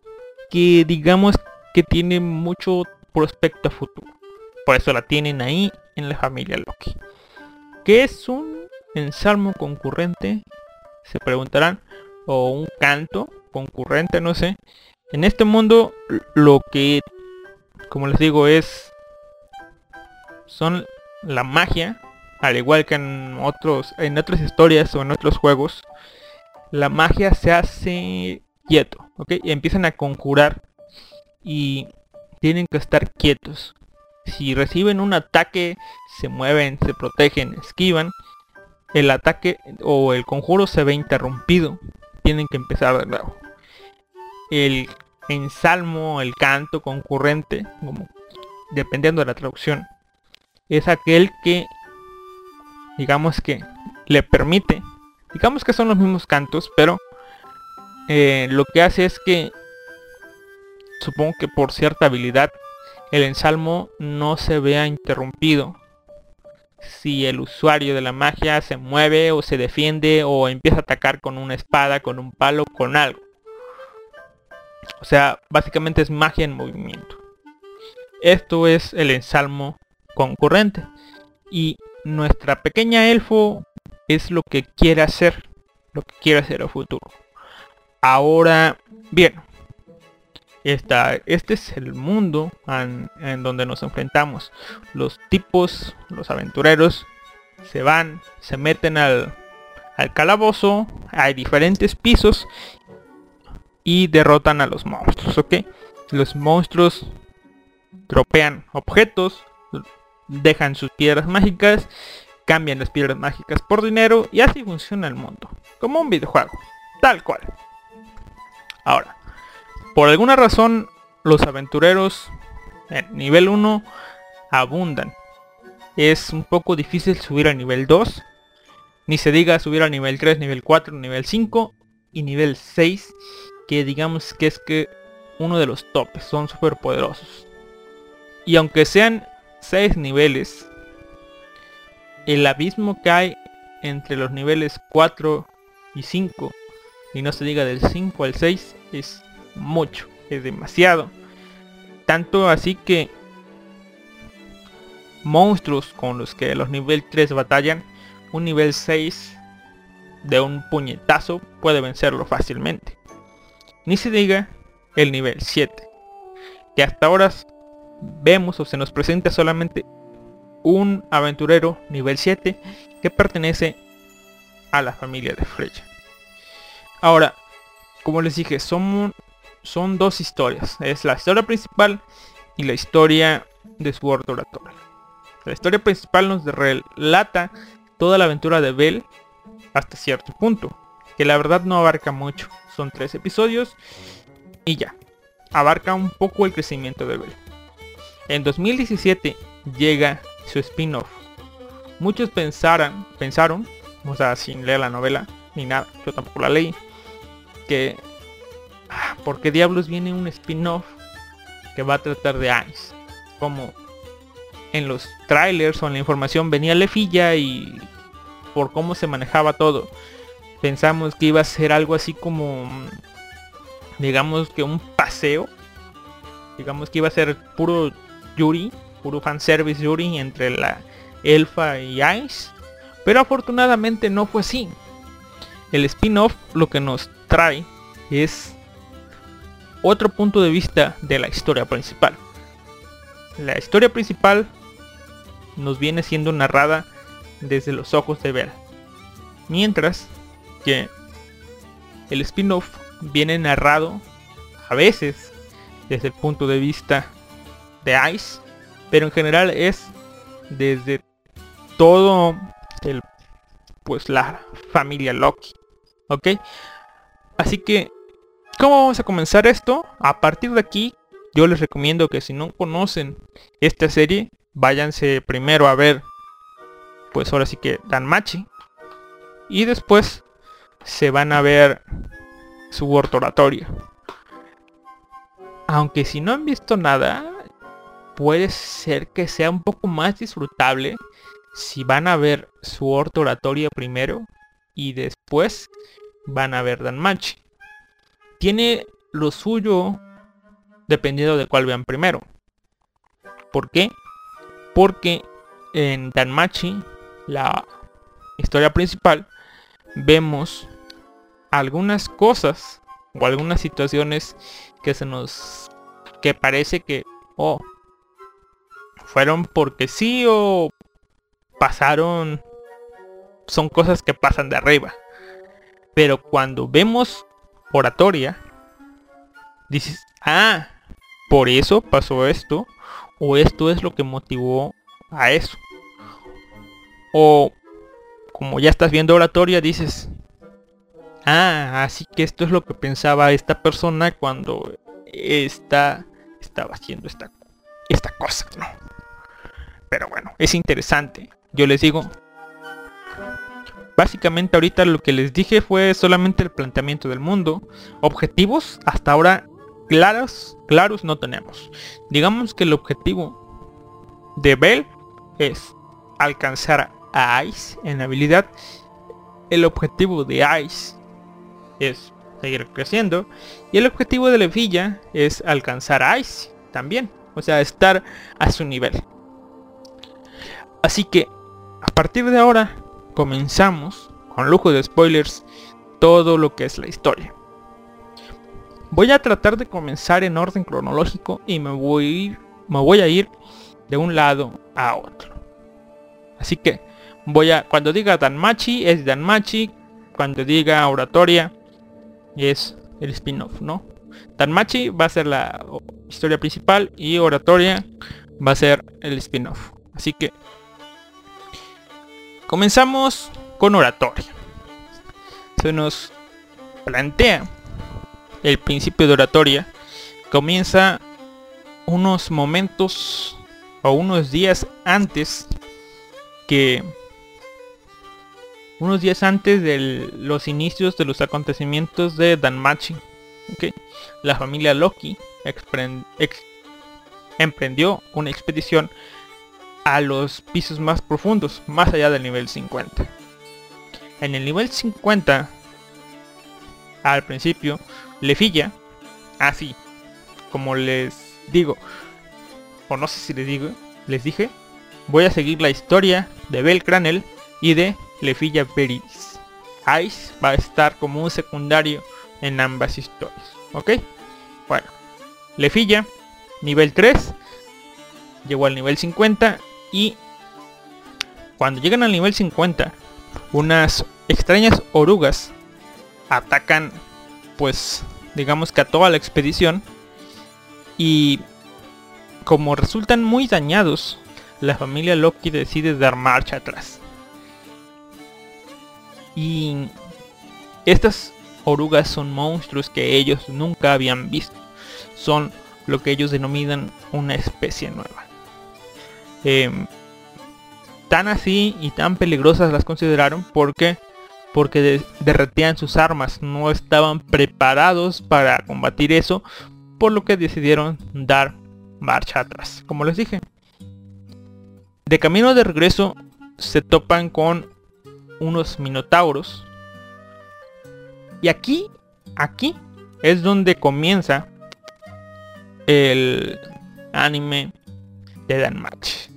que digamos que tiene mucho prospecto a futuro. Por eso la tienen ahí en la familia Loki. ¿Qué es un ensalmo concurrente? Se preguntarán. O un canto concurrente, no sé. En este mundo lo que, como les digo, es... Son la magia al igual que en otros, en otras historias o en otros juegos, la magia se hace quieto, ¿ok? Y empiezan a conjurar y tienen que estar quietos. Si reciben un ataque, se mueven, se protegen, esquivan, el ataque o el conjuro se ve interrumpido. Tienen que empezar de nuevo. El ensalmo, el canto concurrente, como dependiendo de la traducción, es aquel que digamos que le permite, digamos que son los mismos cantos, pero eh, lo que hace es que supongo que por cierta habilidad el ensalmo no se vea interrumpido si el usuario de la magia se mueve o se defiende o empieza a atacar con una espada, con un palo, con algo. O sea, básicamente es magia en movimiento. Esto es el ensalmo concurrente. Y nuestra pequeña elfo es lo que quiere hacer. Lo que quiere hacer a futuro. Ahora, bien. Esta, este es el mundo en, donde nos enfrentamos. Los tipos, los aventureros, se van, se meten al, al calabozo. Hay diferentes pisos y derrotan a los monstruos, ¿ok? Los monstruos dropean objetos, dejan sus piedras mágicas, cambian las piedras mágicas por dinero y así funciona el mundo, como un videojuego, tal cual. Ahora, por alguna razón los aventureros en nivel 1 abundan. Es un poco difícil subir a nivel 2, ni se diga subir a nivel 3, nivel 4, nivel 5 y nivel 6 que digamos que es que uno de los topes, son súper poderosos. Y aunque sean 6 niveles, el abismo que hay entre los niveles 4 y 5, y no se diga del 5 al 6, es mucho, es demasiado. Tanto así que monstruos con los que los nivel 3 batallan, un nivel 6 de un puñetazo puede vencerlo fácilmente. Ni se diga el nivel 7. Que hasta ahora vemos o se nos presenta solamente un aventurero nivel 7 que pertenece a la familia de Freya. Ahora, como les dije, son, son dos historias. Es la historia principal y la historia de su oratoria. La historia principal nos relata toda la aventura de Bell hasta cierto punto, que la verdad no abarca mucho. Son tres episodios y ya. Abarca un poco el crecimiento de Bell. En 2017 llega su spin-off. Muchos pensaran, pensaron, o sea, sin leer la novela ni nada, yo tampoco la leí, que ah, ¿por qué diablos viene un spin-off que va a tratar de Ice? Como en los trailers o en la información venía Lefilla y por cómo se manejaba todo pensamos que iba a ser algo así como digamos que un paseo digamos que iba a ser puro Yuri puro fanservice Yuri entre la elfa y Ice pero afortunadamente no fue así. El spin-off lo que nos trae es otro punto de vista de la historia principal. La historia principal nos viene siendo narrada desde los ojos de Vera mientras que el spin-off viene narrado a veces desde el punto de vista de Ice, pero en general es desde todo el pues la familia Loki. ¿Ok? Así que, ¿cómo vamos a comenzar esto? A partir de aquí, yo les recomiendo que si no conocen esta serie, váyanse primero a ver, pues ahora sí que Danmachi. Y después se van a ver su oratoria. Aunque si no han visto nada, puede ser que sea un poco más disfrutable si van a ver su oratoria primero y después van a ver Danmachi. Tiene lo suyo dependiendo de cuál vean primero. ¿Por qué? Porque en Danmachi, la historia principal, vemos algunas cosas o algunas situaciones que se nos que parece que oh fueron porque sí o pasaron son cosas que pasan de arriba. Pero cuando vemos oratoria, dices, ah, por eso pasó esto, o esto es lo que motivó a eso. O como ya estás viendo oratoria, dices, ah, así que esto es lo que pensaba esta persona cuando está, estaba haciendo esta, esta cosa, ¿no? Pero bueno, es interesante. Yo les digo, básicamente ahorita lo que les dije fue solamente el planteamiento del mundo. Objetivos hasta ahora claros, claros no tenemos. Digamos que el objetivo de Bell es alcanzar a Ice en habilidad. El objetivo de Ice es seguir creciendo. Y el objetivo de Levilla es alcanzar a Ice también. O sea, estar a su nivel. Así que a partir de ahora comenzamos con lujo de spoilers todo lo que es la historia. Voy a tratar de comenzar en orden cronológico y me voy, me voy a ir de un lado a otro. Así que voy a cuando diga Danmachi es Danmachi, cuando diga oratoria es el spin-off, ¿no? Danmachi va a ser la historia principal y oratoria va a ser el spin-off. Así que comenzamos con oratoria. Se nos plantea el principio de oratoria. Comienza unos momentos o unos días antes que unos días antes de los inicios de los acontecimientos de Danmachi. ¿okay? La familia Loki emprendió una expedición a los pisos más profundos, más allá del nivel 50. En el nivel 50, al principio, Lefilla, así, como les digo, o no sé si les digo, les dije, voy a seguir la historia de Bel Cranel y de Lefilla Veridis. Ice va a estar como un secundario en ambas historias. ¿Ok? Bueno. Lefilla, nivel 3. Llegó al nivel 50. Y cuando llegan al nivel 50, unas extrañas orugas atacan, pues, digamos que a toda la expedición. Y como resultan muy dañados, la familia Loki decide dar marcha atrás. Y estas orugas son monstruos que ellos nunca habían visto. Son lo que ellos denominan una especie nueva. Em, tan así y tan peligrosas las consideraron porque porque derretían sus armas, no estaban preparados para combatir eso, por lo que decidieron dar marcha atrás, como les dije. De camino de regreso se topan con unos minotauros. Y aquí, aquí es donde comienza el anime de Danmachi.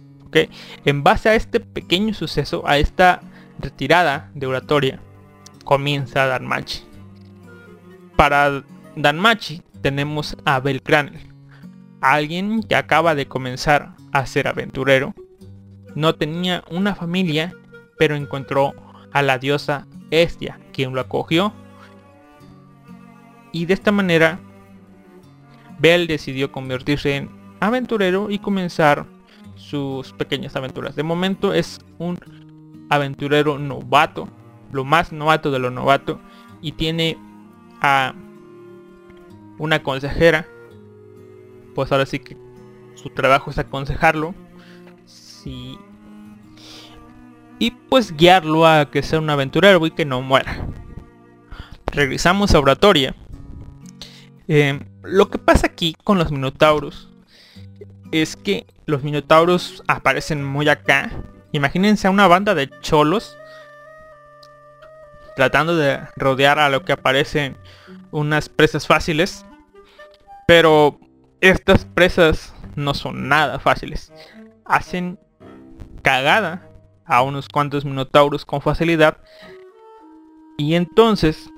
En base a este pequeño suceso, a esta retirada de oratoria, comienza Danmachi. Para Danmachi tenemos a Belcranel, alguien que acaba de comenzar a ser aventurero. No tenía una familia, pero encontró a la diosa Estia, quien lo acogió. Y de esta manera, Bell decidió convertirse en aventurero y comenzar sus pequeñas aventuras. De momento es un aventurero novato, lo más novato de lo novato, y tiene a una consejera. Pues ahora sí que su trabajo es aconsejarlo. Si y pues guiarlo a que sea un aventurero y que no muera. Regresamos a Oratoria. Eh, lo que pasa aquí con los minotauros es que los minotauros aparecen muy acá. Imagínense a una banda de cholos tratando de rodear a lo que aparecen unas presas fáciles. Pero estas presas no son nada fáciles. Hacen cagada a unos cuantos minotauros con facilidad. Y entonces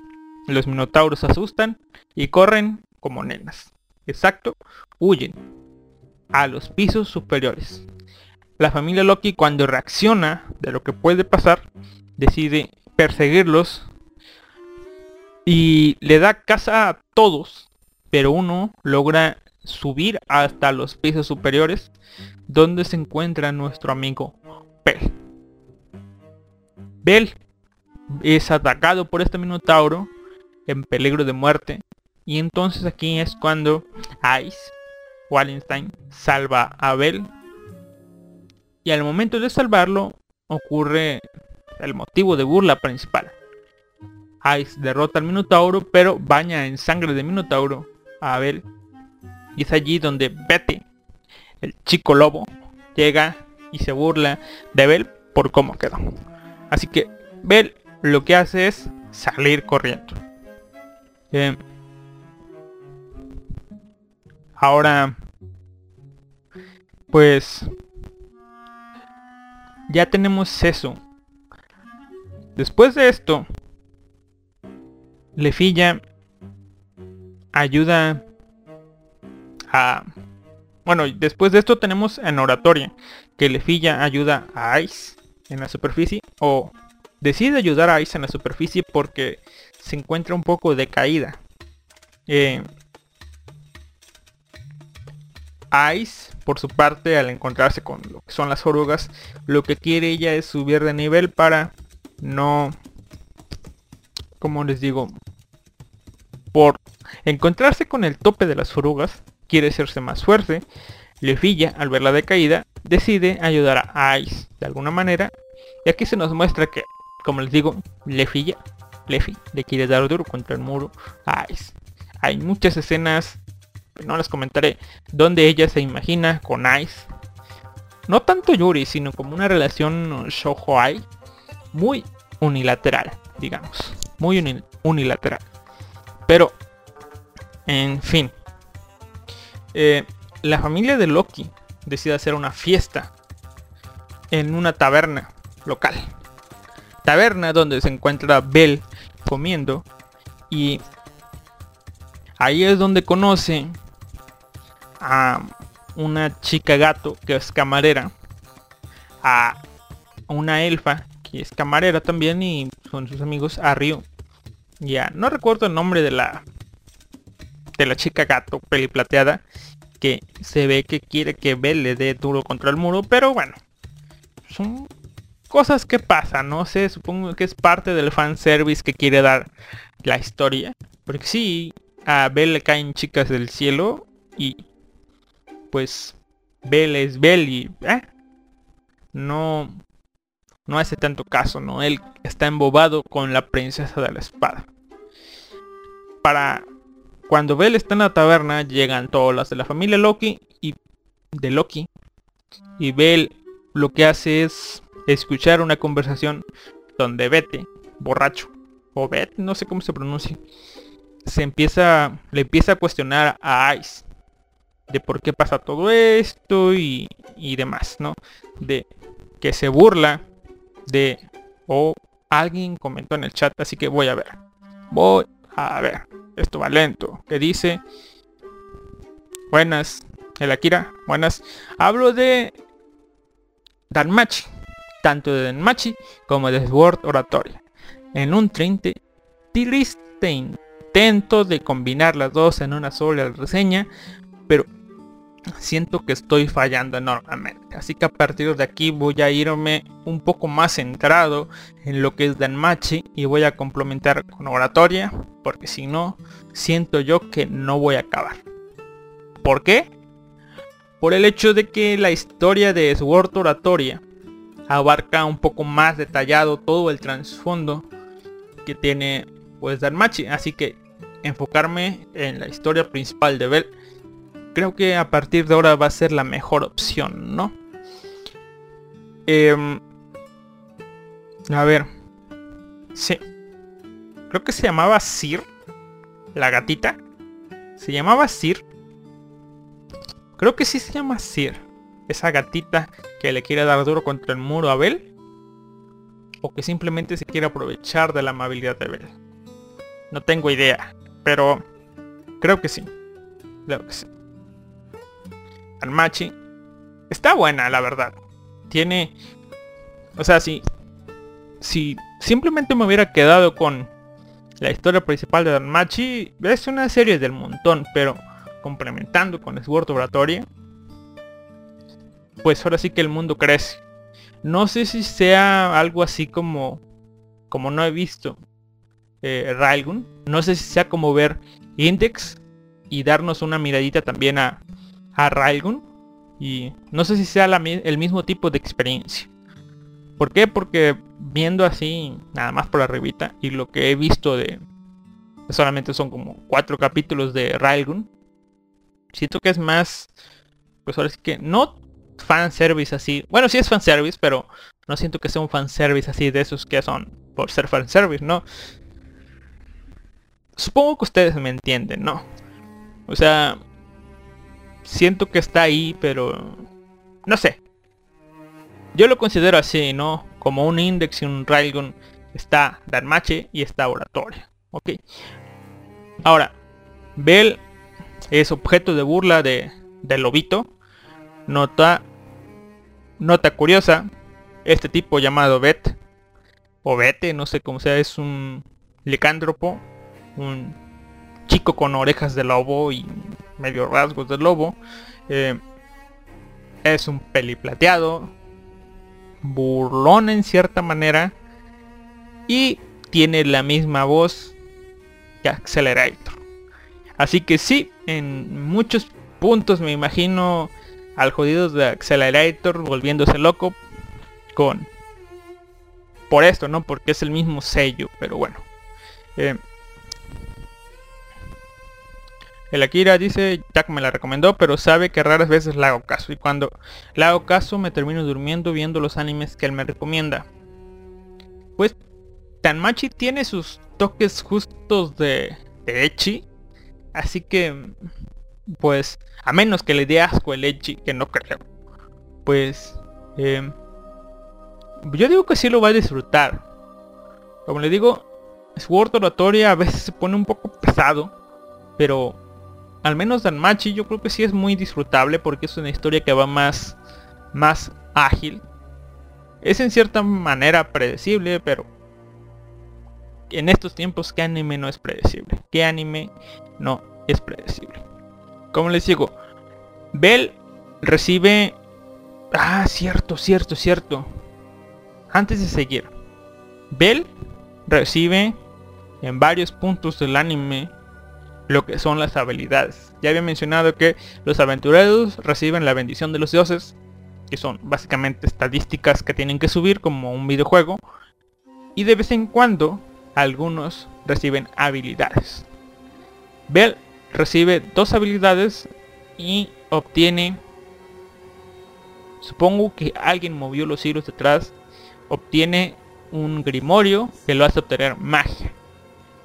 los minotauros asustan y corren como nenas. Exacto, huyen a los pisos superiores. la familia Loki cuando reacciona de lo que puede pasar, decide perseguirlos y le da caza a todos, pero uno logra subir hasta los pisos superiores donde se encuentra nuestro amigo Bell. Bell es atacado por este minotauro en peligro de muerte y entonces aquí es cuando Ice Wallenstein salva a Bell y al momento de salvarlo ocurre el motivo de burla principal. Ice derrota al Minotauro pero baña en sangre de Minotauro a Bell y es allí donde Betty, el chico lobo, llega y se burla de Bell por cómo quedó. Así que Bell lo que hace es salir corriendo. Eh, ahora, pues, ya tenemos eso. Después de esto, Lefilla ayuda a... Bueno, después de esto tenemos en oratoria, que Lefilla ayuda a Ice en la superficie, o decide ayudar a Ice en la superficie porque se encuentra un poco decaída. Eh, Ice, por su parte, al encontrarse con lo que son las orugas, lo que quiere ella es subir de nivel para no, como les digo, por encontrarse con el tope de las orugas, quiere hacerse más fuerte. Lefilla, al verla decaída, decide ayudar a Ice de alguna manera. Y aquí se nos muestra que, como les digo, Lefilla, Lefi, le quiere dar duro contra el muro a Ice. Hay muchas escenas, no las comentaré, donde ella se imagina con Ice. No tanto Yuri, sino como una relación Shoujo-Ai muy unilateral, digamos. Muy uni- unilateral. Pero, en fin. Eh, la familia de Loki decide hacer una fiesta en una taberna local. Taberna donde se encuentra Bell comiendo y ahí es donde conoce a una chica gato que es camarera, a una elfa que es camarera también y son sus amigos a Ryu. Ya, no recuerdo el nombre de la de la chica gato peliplateada que se ve que quiere que Bell le dé duro contra el muro, pero bueno, son cosas que pasan, no sé, supongo que es parte del fanservice que quiere dar la historia. Porque sí, a Bell le caen chicas del cielo y pues Bell es Bell y eh, no no hace tanto caso, ¿no? Él está embobado con la princesa de la espada. Para cuando Bell está en la taberna, llegan todas las de la familia Loki y de Loki. Y Bell lo que hace es escuchar una conversación donde Bete, borracho, o Bet, no sé cómo se pronuncia, se empieza, le empieza a cuestionar a Ice de por qué pasa todo esto y, y demás, ¿no? De que se burla de o alguien comentó en el chat, así que voy a ver. Voy a ver. Esto va lento. Que dice? Buenas. El Akira. Buenas. Hablo de Danmachi. Tanto de Danmachi como de Sword Oratoria. En un 30 triste intento de combinar las dos en una sola reseña. Pero siento que estoy fallando enormemente. Así que a partir de aquí voy a irme un poco más centrado en lo que es Danmachi y voy a complementar con oratoria, porque si no, siento yo que no voy a acabar. ¿Por qué? Por el hecho de que la historia de Sword Oratoria abarca un poco más detallado todo el trasfondo que tiene pues Danmachi, así que enfocarme en la historia principal de Bell creo que a partir de ahora va a ser la mejor opción, ¿no? Em, a ver. Sí. Creo que se llamaba Sir. La gatita. Se llamaba Sir. Creo que sí se llama Sir. Esa gatita que le quiere dar duro contra el muro a Bell. O que simplemente se quiere aprovechar de la amabilidad de Bell. No tengo idea. Pero creo que sí. Creo que sí. Almachi. Está buena, la verdad. tiene... O sea, si... Si simplemente me hubiera quedado con la historia principal de Danmachi, es una serie del montón, pero complementando con Sword Oratoria, pues ahora sí que el mundo crece. No sé si sea algo así como, como no he visto eh, Railgun. No sé si sea como ver Index y darnos una miradita también a, a Railgun. Y no sé si sea el mismo tipo de experiencia. ¿Por qué? Porque viendo así, nada más por arribita, y lo que he visto de... Solamente son como cuatro capítulos de Railgun. Siento que es más... Pues ahora sí que no fanservice así. Bueno, sí es fanservice, pero no siento que sea un fanservice así de esos que son por ser fanservice, ¿no? Supongo que ustedes me entienden, ¿no? O sea, siento que está ahí, pero no sé. Yo lo considero así, ¿no? Como un index y un railgun está Danmache y está Oratoria. ¿Ok? Ahora, Bell es objeto de burla de, del lobito. Nota, nota curiosa, este tipo llamado Bet, o Bete, no sé cómo sea, es un licántropo un chico con orejas de lobo y medio rasgos de lobo. Eh, es un peli plateado, burlón en cierta manera y tiene la misma voz que Accelerator. Así que sí, en muchos puntos me imagino al jodido de Accelerator volviéndose loco con por esto, ¿no? Porque es el mismo sello, pero bueno. Eh, el Akira dice, Jack me la recomendó, pero sabe que raras veces le hago caso. Y cuando le hago caso me termino durmiendo viendo los animes que él me recomienda. Pues Tanmachi tiene sus toques justos de, de Echi. Así que, pues, a menos que le dé asco el Echi, que no creo. Pues, eh, yo digo que sí lo va a disfrutar. Como le digo, Sword Oratoria a veces se pone un poco pesado. Pero al menos Danmachi yo creo que sí es muy disfrutable porque es una historia que va más, más ágil. Es en cierta manera predecible, pero en estos tiempos, ¿qué anime no es predecible? ¿Qué anime no es predecible? Como les digo, Bell recibe... Ah, cierto, cierto, cierto. Antes de seguir. Bell recibe en varios puntos del anime lo que son las habilidades. Ya había mencionado que los aventureros reciben la bendición de los dioses, que son básicamente estadísticas que tienen que subir como un videojuego, y de vez en cuando algunos reciben habilidades. Bell recibe dos habilidades y obtiene, supongo que alguien movió los hilos detrás, obtiene un grimorio que lo hace obtener magia.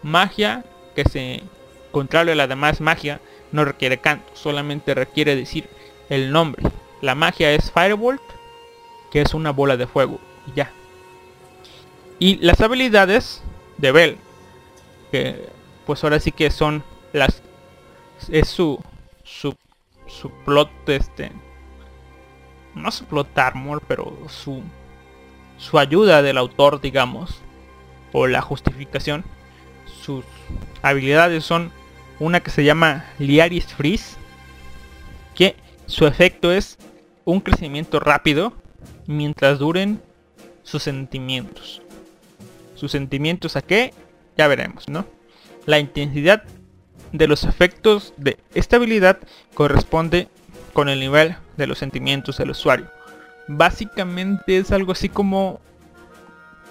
Magia que se Contrario a la demás magia, no requiere canto, solamente requiere decir el nombre. La magia es Firebolt, que es una bola de fuego, y ya. Y las habilidades de Bell, que pues ahora sí que son las... Es su... su... su plot este... No su plot armor, pero su... su ayuda del autor, digamos. O la justificación. Sus habilidades son una que se llama Liaris Freeze, que su efecto es un crecimiento rápido mientras duren sus sentimientos. ¿Sus sentimientos a qué? Ya veremos, ¿no? La intensidad de los efectos de esta habilidad corresponde con el nivel de los sentimientos del usuario. Básicamente es algo así como...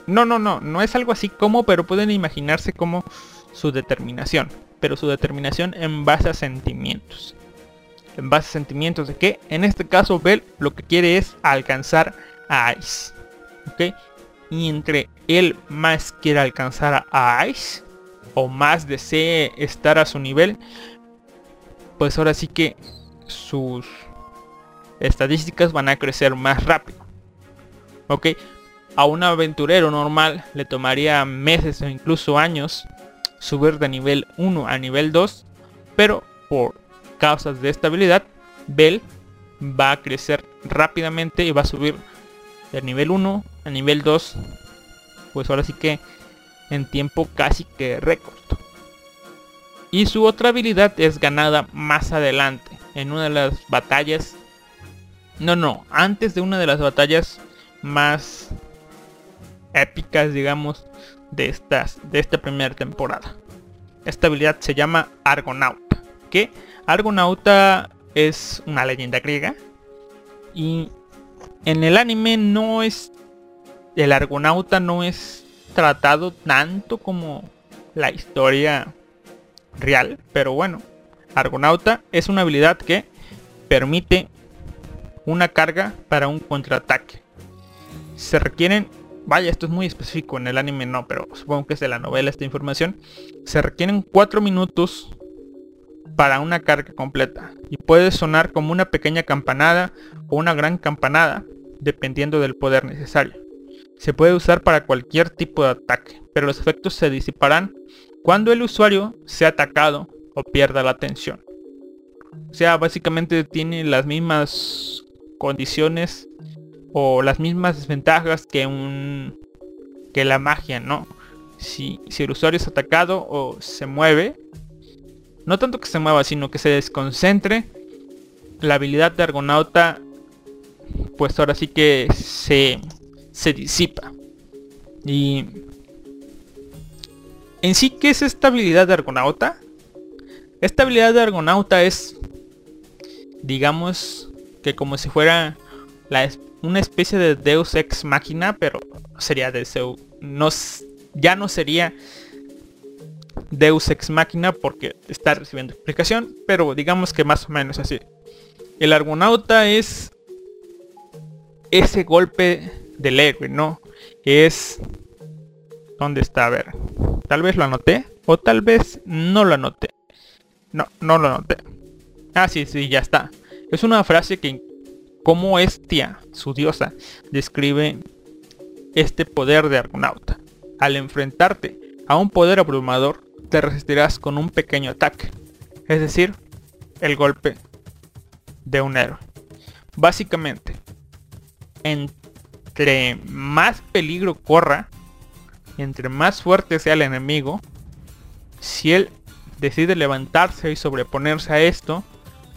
No, no, no, no es algo así como, pero pueden imaginarse como su determinación pero su determinación en base a sentimientos. En base a sentimientos de que en este caso Bell lo que quiere es alcanzar a Ice. ¿Ok? Y entre él más quiere alcanzar a Ice o más desee estar a su nivel, pues ahora sí que sus estadísticas van a crecer más rápido. ¿Ok? A un aventurero normal le tomaría meses o incluso años subir de nivel 1 a nivel 2, pero por causas de estabilidad, Bell va a crecer rápidamente y va a subir del nivel 1 al nivel 2. Pues ahora sí que en tiempo casi que récord. Y su otra habilidad es ganada más adelante, en una de las batallas. No, no, antes de una de las batallas más épicas, digamos, de estas de esta primera temporada. Esta habilidad se llama Argonauta, que Argonauta es una leyenda griega y en el anime no es el Argonauta no es tratado tanto como la historia real, pero bueno, Argonauta es una habilidad que permite una carga para un contraataque. Se requieren, vaya, esto es muy específico, en el anime no, pero supongo que es de la novela esta información. Se requieren 4 minutos para una carga completa y puede sonar como una pequeña campanada o una gran campanada, dependiendo del poder necesario. Se puede usar para cualquier tipo de ataque, pero los efectos se disiparán cuando el usuario sea atacado o pierda la atención. O sea, básicamente tiene las mismas condiciones o las mismas desventajas que un que la magia, ¿no? Si, si el usuario es atacado o se mueve, no tanto que se mueva, sino que se desconcentre, la habilidad de Argonauta, pues ahora sí que se, se disipa. Y en sí, ¿qué es esta habilidad de Argonauta? Esta habilidad de Argonauta es, digamos, que como si fuera la, una especie de Deus Ex Máquina, pero sería de no, ya no sería Deus Ex Máquina porque está recibiendo explicación, pero digamos que más o menos así. El Argonauta es ese golpe del héroe, ¿no? Es... ¿Dónde está? A ver. Tal vez lo anoté o tal vez no lo anoté. No, no lo anoté. Ah, sí, sí, ya está. Es una frase que como Estia, su diosa, describe este poder de Argonauta. Al enfrentarte a un poder abrumador, te resistirás con un pequeño ataque. Es decir, el golpe de un héroe. Básicamente, entre más peligro corra, entre más fuerte sea el enemigo, si él decide levantarse y sobreponerse a esto,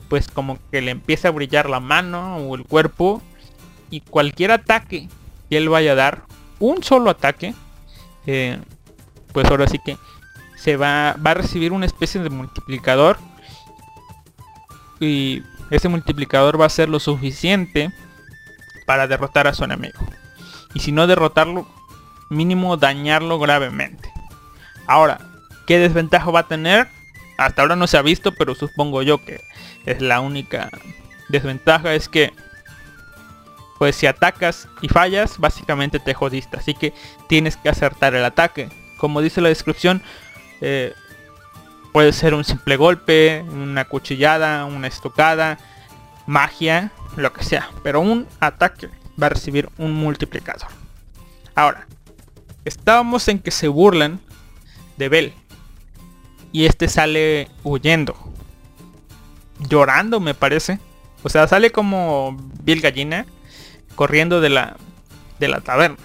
pues como que le empieza a brillar la mano o el cuerpo y cualquier ataque que él vaya a dar, un solo ataque, eh, pues ahora sí que se va, va a recibir una especie de multiplicador y ese multiplicador va a ser lo suficiente para derrotar a su enemigo. Y si no derrotarlo, mínimo dañarlo gravemente. Ahora, ¿qué desventaja va a tener? Hasta ahora no se ha visto, pero supongo yo que es la única desventaja es que pues si atacas y fallas, básicamente te jodiste. Así que tienes que acertar el ataque. Como dice la descripción, eh, puede ser un simple golpe, una cuchillada, una estocada, magia, lo que sea. Pero un ataque va a recibir un multiplicador. Ahora, estábamos en que se burlan de Bell. Y este sale huyendo. Llorando me parece. O sea, sale como Bill Gallina corriendo de la, de la taberna.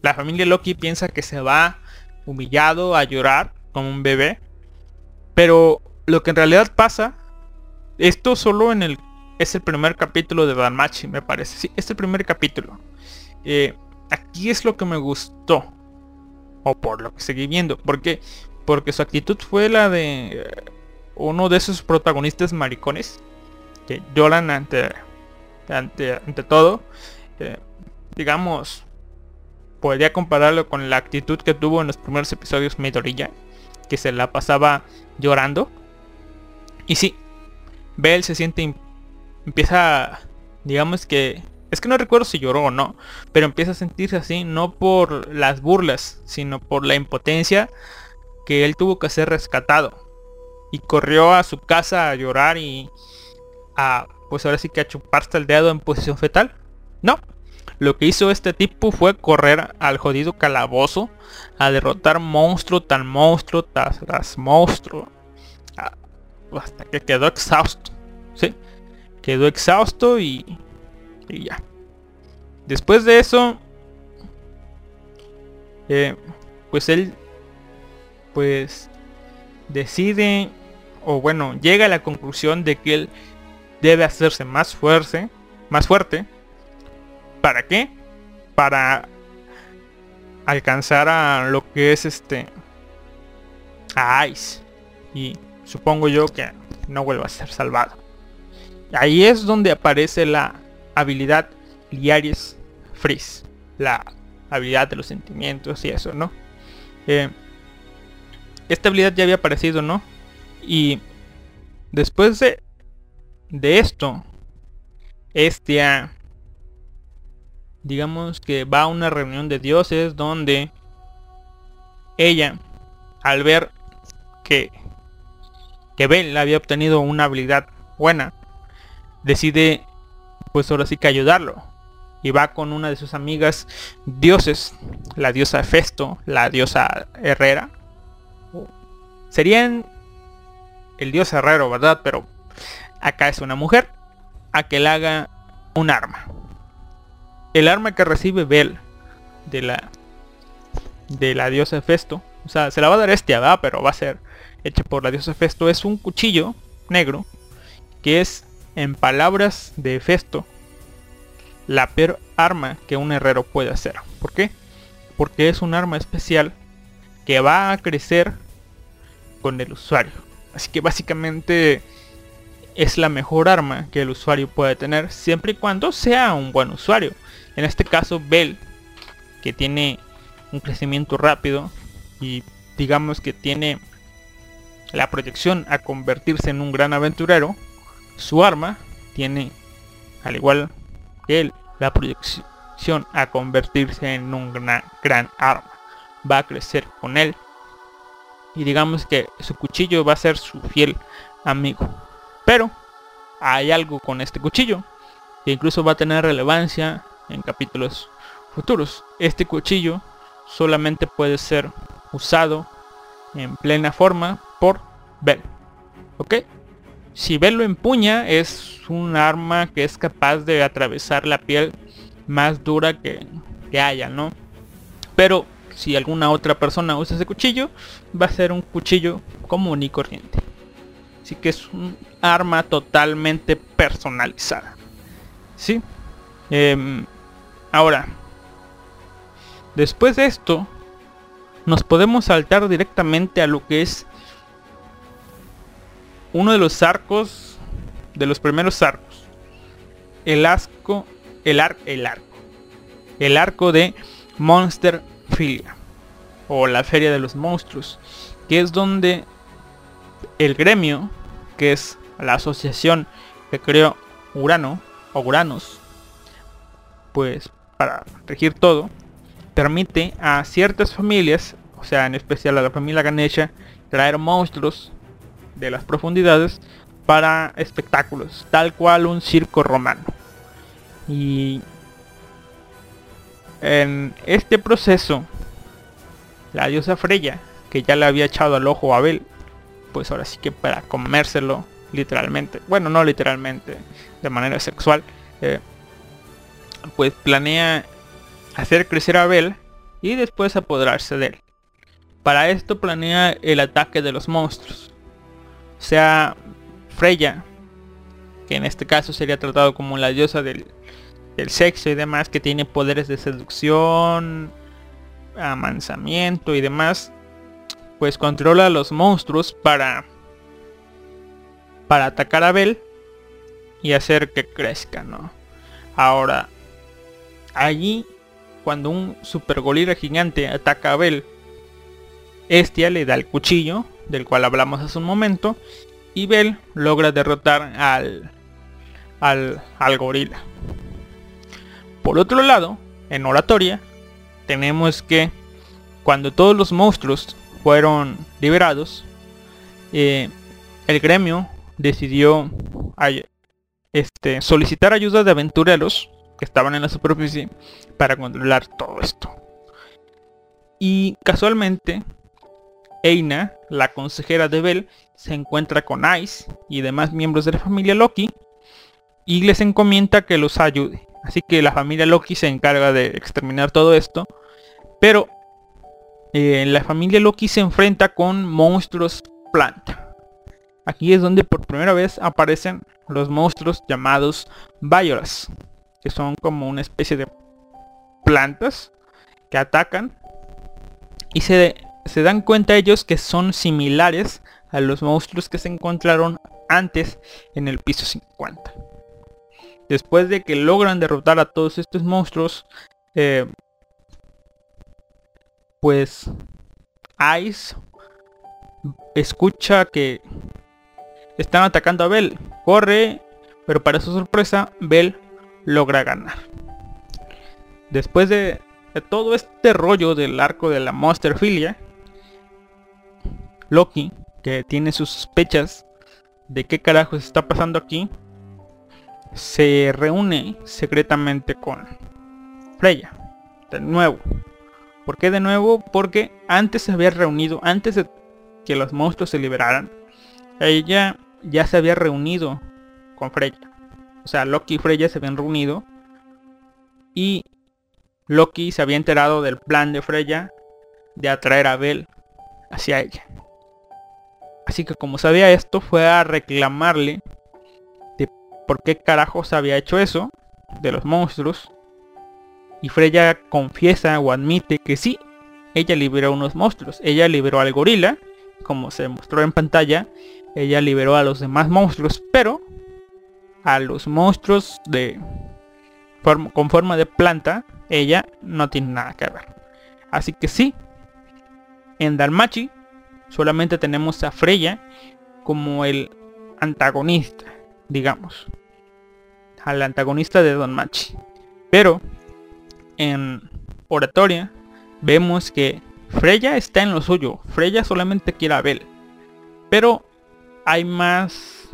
La familia Loki piensa que se va humillado a llorar como un bebé. Pero lo que en realidad pasa, esto solo en el es el primer capítulo de Danmachi, me parece. Sí, es el primer capítulo. Eh, aquí es lo que me gustó. O por lo que seguí viendo. porque Porque su actitud fue la de eh, uno de esos protagonistas maricones. Que lloran ante, ante, ante todo. Eh, digamos, podría compararlo con la actitud que tuvo en los primeros episodios Midoriya que se la pasaba llorando. Y sí, Bell se siente, empieza, digamos que, es que no recuerdo si lloró o no, pero empieza a sentirse así, no por las burlas, sino por la impotencia que él tuvo que ser rescatado. Y corrió a su casa a llorar y a, pues ahora sí que a chuparse el dedo en posición fetal. No, lo que hizo este tipo fue correr al jodido calabozo a derrotar monstruo tan monstruo tras, monstruo. hasta que quedó exhausto. ¿Sí? Quedó exhausto y, y ya. Después de eso, eh, pues él, pues decide, o bueno, llega a la conclusión de que él debe hacerse más fuerte, más fuerte. ¿Para qué? Para alcanzar a lo que es este a Ice y supongo yo que no vuelva a ser salvado. Ahí es donde aparece la habilidad Liaris Freeze, la habilidad de los sentimientos y eso, ¿no? Eh, esta habilidad ya había aparecido, ¿no? Y después de, esto, este digamos que va a una reunión de dioses donde ella, al ver que, que había obtenido una habilidad buena, decide pues ahora sí que ayudarlo. Y va con una de sus amigas dioses, la diosa Festo, la diosa Herrera. Serían el dios herrero, ¿verdad? Pero acá es una mujer a que le haga un arma. El arma que recibe Bell de la de la diosa Festo, o sea, se la va a dar este, ¿verdad? Pero va a ser hecha por la diosa Festo, es un cuchillo negro que es en palabras de Festo, la peor arma que un herrero puede hacer. ¿Por qué? Porque es un arma especial que va a crecer con el usuario. Así que básicamente es la mejor arma que el usuario puede tener siempre y cuando sea un buen usuario. En este caso Bell, que tiene un crecimiento rápido y digamos que tiene la proyección a convertirse en un gran aventurero, su arma tiene, al igual que él, la proyección a convertirse en un gran, gran arma. Va a crecer con él. Y digamos que su cuchillo va a ser su fiel amigo. Pero hay algo con este cuchillo que incluso va a tener relevancia en capítulos futuros. Este cuchillo solamente puede ser usado en plena forma por Bell. ¿Ok? Si Bell lo empuña es un arma que es capaz de atravesar la piel más dura que, que haya, ¿no? Pero si alguna otra persona usa ese cuchillo, va a ser un cuchillo común y corriente. Así que es un arma totalmente personalizada. ¿Sí? Em, ahora, después de esto, nos podemos saltar directamente a lo que es uno de los arcos, de los primeros arcos. El asco, el, ar, el arco. El arco de Monster Filia. O la Feria de los Monstruos. Que es donde el gremio, que es la asociación que creó Urano, o Uranos, pues para regir todo, permite a ciertas familias, o sea, en especial a la familia Ganesha, traer monstruos de las profundidades para espectáculos, tal cual un circo romano. Y en este proceso, la diosa Freya, que ya le había echado al ojo a Abel, pues ahora sí que para comérselo literalmente, bueno, no literalmente, de manera sexual, eh, pues planea hacer crecer a Abel y después apoderarse de él. Para esto planea el ataque de los monstruos. O sea, Freya, que en este caso sería tratado como la diosa del, del sexo y demás, que tiene poderes de seducción, amansamiento y demás, pues controla a los monstruos para para atacar a Bel y hacer que crezca, ¿no? Ahora, allí cuando un super golira gigante ataca a Bel, Estia le da el cuchillo, del cual hablamos hace un momento, y Bel logra derrotar al, al gorila. Por otro lado, en oratoria, tenemos que cuando todos los monstruos fueron liberados, eh, el gremio decidió este, solicitar ayuda de aventureros que estaban en la superficie para controlar todo esto. Y casualmente, Eina, la consejera de Bell, se encuentra con Ice y demás miembros de la familia Loki y les encomienda que los ayude. Así que la familia Loki se encarga de exterminar todo esto. Pero eh, la familia Loki se enfrenta con monstruos planta. Aquí es donde por primera vez aparecen los monstruos llamados Violas. Que son como una especie de plantas que atacan. Y se, se dan cuenta ellos que son similares a los monstruos que se encontraron antes en el piso 50. Después de que logran derrotar a todos estos monstruos, eh, pues Ice escucha que están atacando a Bell. Corre, pero para su sorpresa, Bell logra ganar. Después de, de todo este rollo del arco de la Monster Filia, Loki, que tiene sus sospechas de qué carajos está pasando aquí, se reúne secretamente con Freya. De nuevo. ¿Por qué de nuevo? Porque antes se había reunido, antes de que los monstruos se liberaran, ella ya se había reunido con Freya. O sea, Loki y Freya se habían reunido. Y Loki se había enterado del plan de Freya de atraer a Bel hacia ella. Así que como sabía esto, fue a reclamarle por qué carajos había hecho eso de los monstruos. Y Freya confiesa o admite que sí, ella liberó unos monstruos. Ella liberó al gorila, como se mostró en pantalla. Ella liberó a los demás monstruos, pero a los monstruos de con forma de planta, ella no tiene nada que ver. Así que sí, en Dalmachi solamente tenemos a Freya como el antagonista, digamos al antagonista de Don Machi. Pero en oratoria vemos que Freya está en lo suyo. Freya solamente quiere a Bel. Pero hay más,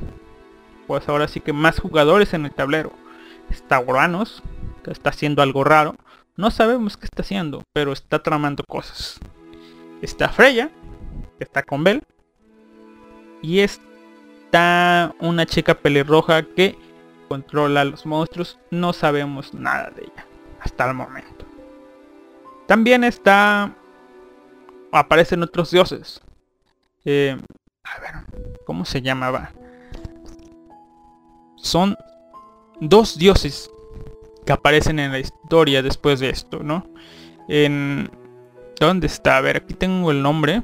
pues ahora sí que más jugadores en el tablero. Está Uranus, que está haciendo algo raro. No sabemos qué está haciendo, pero está tramando cosas. Está Freya, que está con Bel. Y está una chica pelirroja que controla a los monstruos, no sabemos nada de ella hasta el momento. También está... Aparecen otros dioses. Eh, a ver, ¿cómo se llamaba? Son dos dioses que aparecen en la historia después de esto, ¿no? En... ¿Dónde está? A ver, aquí tengo el nombre.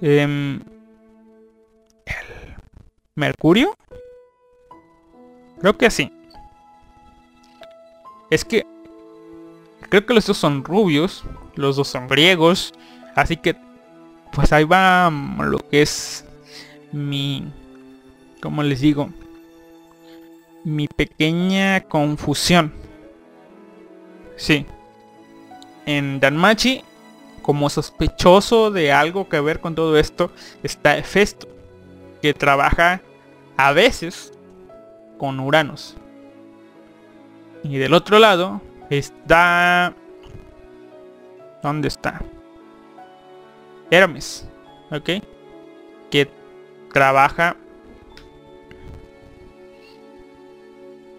Em, el Mercurio. Creo que sí. Es que... Creo que los dos son rubios. Los dos son griegos. Así que... Pues ahí va lo que es mi... ¿Cómo les digo? Mi pequeña confusión. Sí. En Danmachi, como sospechoso de algo que ver con todo esto, está Hefesto, que trabaja a veces con Uranus. Y del otro lado está... ¿Dónde está? Hermes. ¿Ok? Que trabaja...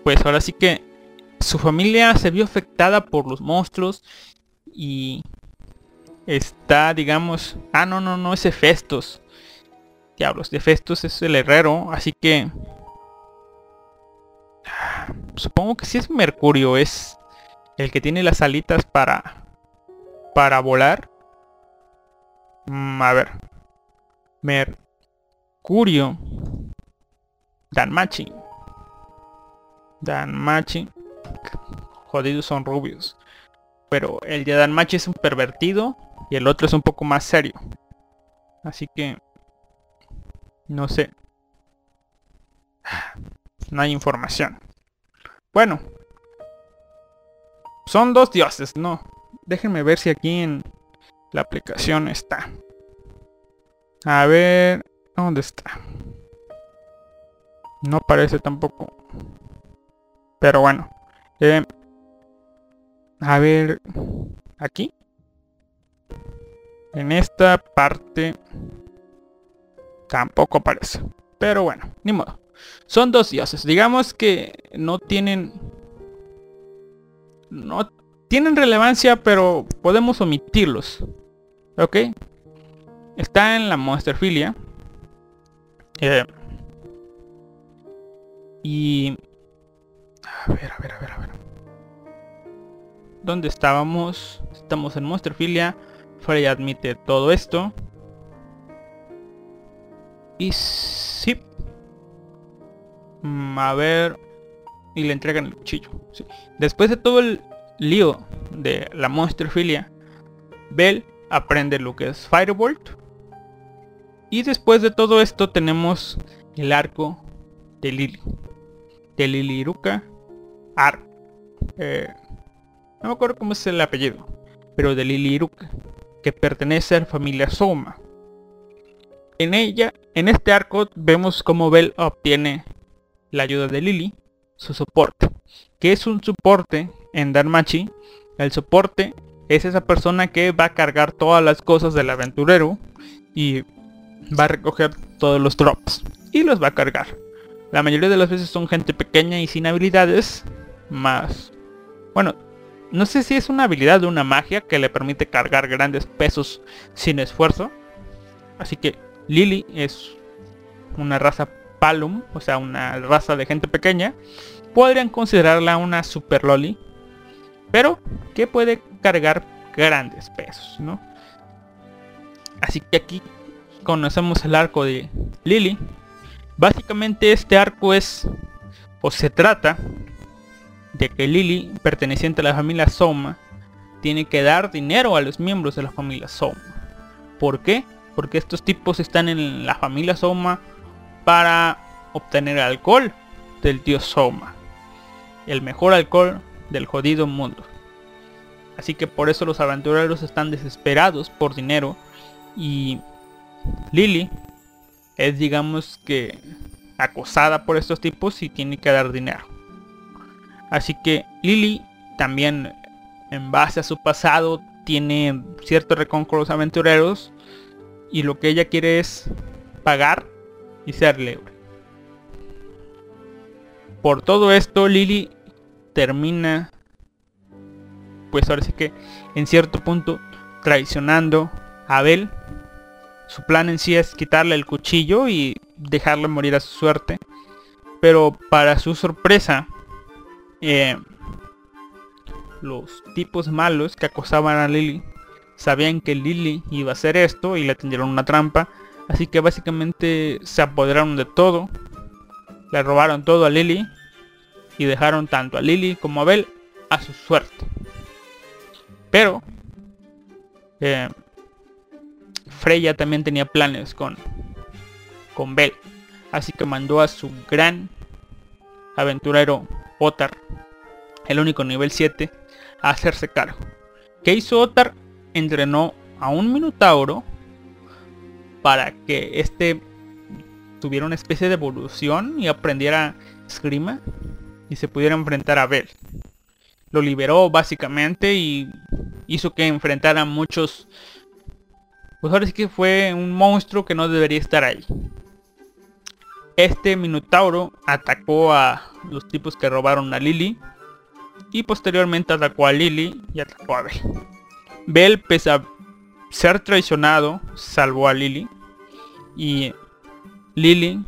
Pues ahora sí que su familia se vio afectada por los monstruos y está, digamos... Ah, no, no, no, es Hefestos. Diablos, Hefestos es el herrero, así que Supongo que si es Mercurio, es el que tiene las alitas para para volar. Mm, a ver. Mercurio. Danmachi. Danmachi. Jodidos son rubios. Pero el de Danmachi es un pervertido y el otro es un poco más serio. Así que... No sé. No hay información. Bueno. Son dos dioses, no. Déjenme ver si aquí en la aplicación está. A ver, ¿dónde está? No parece tampoco. Pero bueno. Eh, a ver, aquí. En esta parte tampoco aparece. Pero bueno, ni modo. Son dos dioses. Digamos que no tienen... No tienen relevancia, pero podemos omitirlos. ¿Ok? Está en la monsterfilia. Eh, y... A ver, a ver, a ver, a ver. ¿Dónde estábamos? Estamos en monsterfilia. Frey admite todo esto. Y sí. Mm, A ver. Y le entregan el cuchillo. Después de todo el lío de la monsterfilia, Bell aprende lo que es Firebolt. Y después de todo esto tenemos el arco de Lily. De Lily Iruka. Ar. eh, no me acuerdo cómo es el apellido. Pero de Lily Iruka. Que pertenece a la familia Soma. En ella, en este arco, vemos cómo Bell obtiene la ayuda de Lily, su soporte. que es un soporte en Darmachi? El soporte es esa persona que va a cargar todas las cosas del aventurero y va a recoger todos los drops y los va a cargar. La mayoría de las veces son gente pequeña y sin habilidades, más... Bueno, no sé si es una habilidad de una magia que le permite cargar grandes pesos sin esfuerzo. Así que Lily es una raza Palum, o sea, una raza de gente pequeña. Podrían considerarla una super loli, pero que puede cargar grandes pesos, ¿no? Así que aquí conocemos el arco de Lily. Básicamente este arco es, o se trata, de que Lily, perteneciente a la familia Soma, tiene que dar dinero a los miembros de la familia Soma. ¿Por qué? Porque estos tipos están en la familia Soma para obtener alcohol del dios Soma. El mejor alcohol del jodido mundo. Así que por eso los aventureros están desesperados por dinero y Lily es digamos que acosada por estos tipos y tiene que dar dinero. Así que Lily también en base a su pasado tiene cierto recon con los aventureros y lo que ella quiere es pagar y ser libre. Por todo esto Lily termina pues ahora sí que en cierto punto traicionando a Abel. Su plan en sí es quitarle el cuchillo y dejarle morir a su suerte. Pero para su sorpresa, eh, los tipos malos que acosaban a Lily sabían que Lily iba a hacer esto y le tendieron una trampa. Así que básicamente se apoderaron de todo. Le robaron todo a Lily y dejaron tanto a Lily como a Abel a su suerte. Pero eh, Freya también tenía planes con, con Bell. Así que mandó a su gran aventurero Otar, el único nivel 7, a hacerse cargo. ¿Qué hizo Otar? Entrenó a un Minotauro para que este tuviera una especie de evolución y aprendiera esgrima y se pudiera enfrentar a Bell. Lo liberó básicamente y hizo que enfrentara muchos... Pues ahora sí que fue un monstruo que no debería estar ahí. Este Minotauro atacó a los tipos que robaron a Lily. Y posteriormente atacó a Lily y atacó a Bell. Bell, pese a ser traicionado, salvó a Lily. Y Lily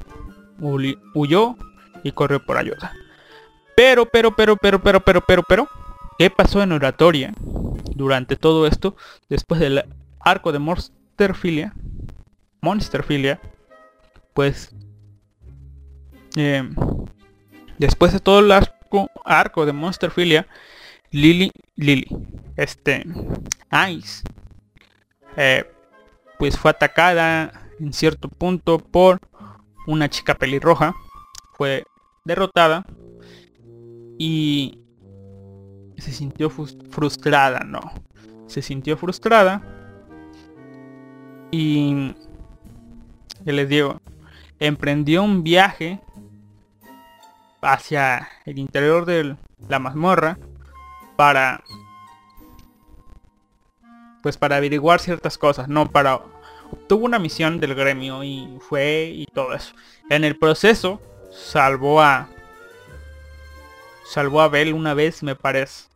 hu- huyó y corrió por ayuda. Pero, pero, pero, pero, pero, pero, pero, pero, ¿qué pasó en Oratoria durante todo esto? Después del arco de Monsterfilia, Monsterfilia, pues, eh, después de todo el arco, arco de Monsterfilia, Lily, Lily, este, Ice, eh, pues fue atacada en cierto punto por una chica pelirroja, fue derrotada y se sintió frustrada, no. Se sintió frustrada y ¿qué les digo? Emprendió un viaje hacia el interior de la mazmorra para pues para averiguar ciertas cosas, no para obtuvo una misión del gremio y fue y todo eso. En el proceso salvó a salvó a Bell una vez, me parece.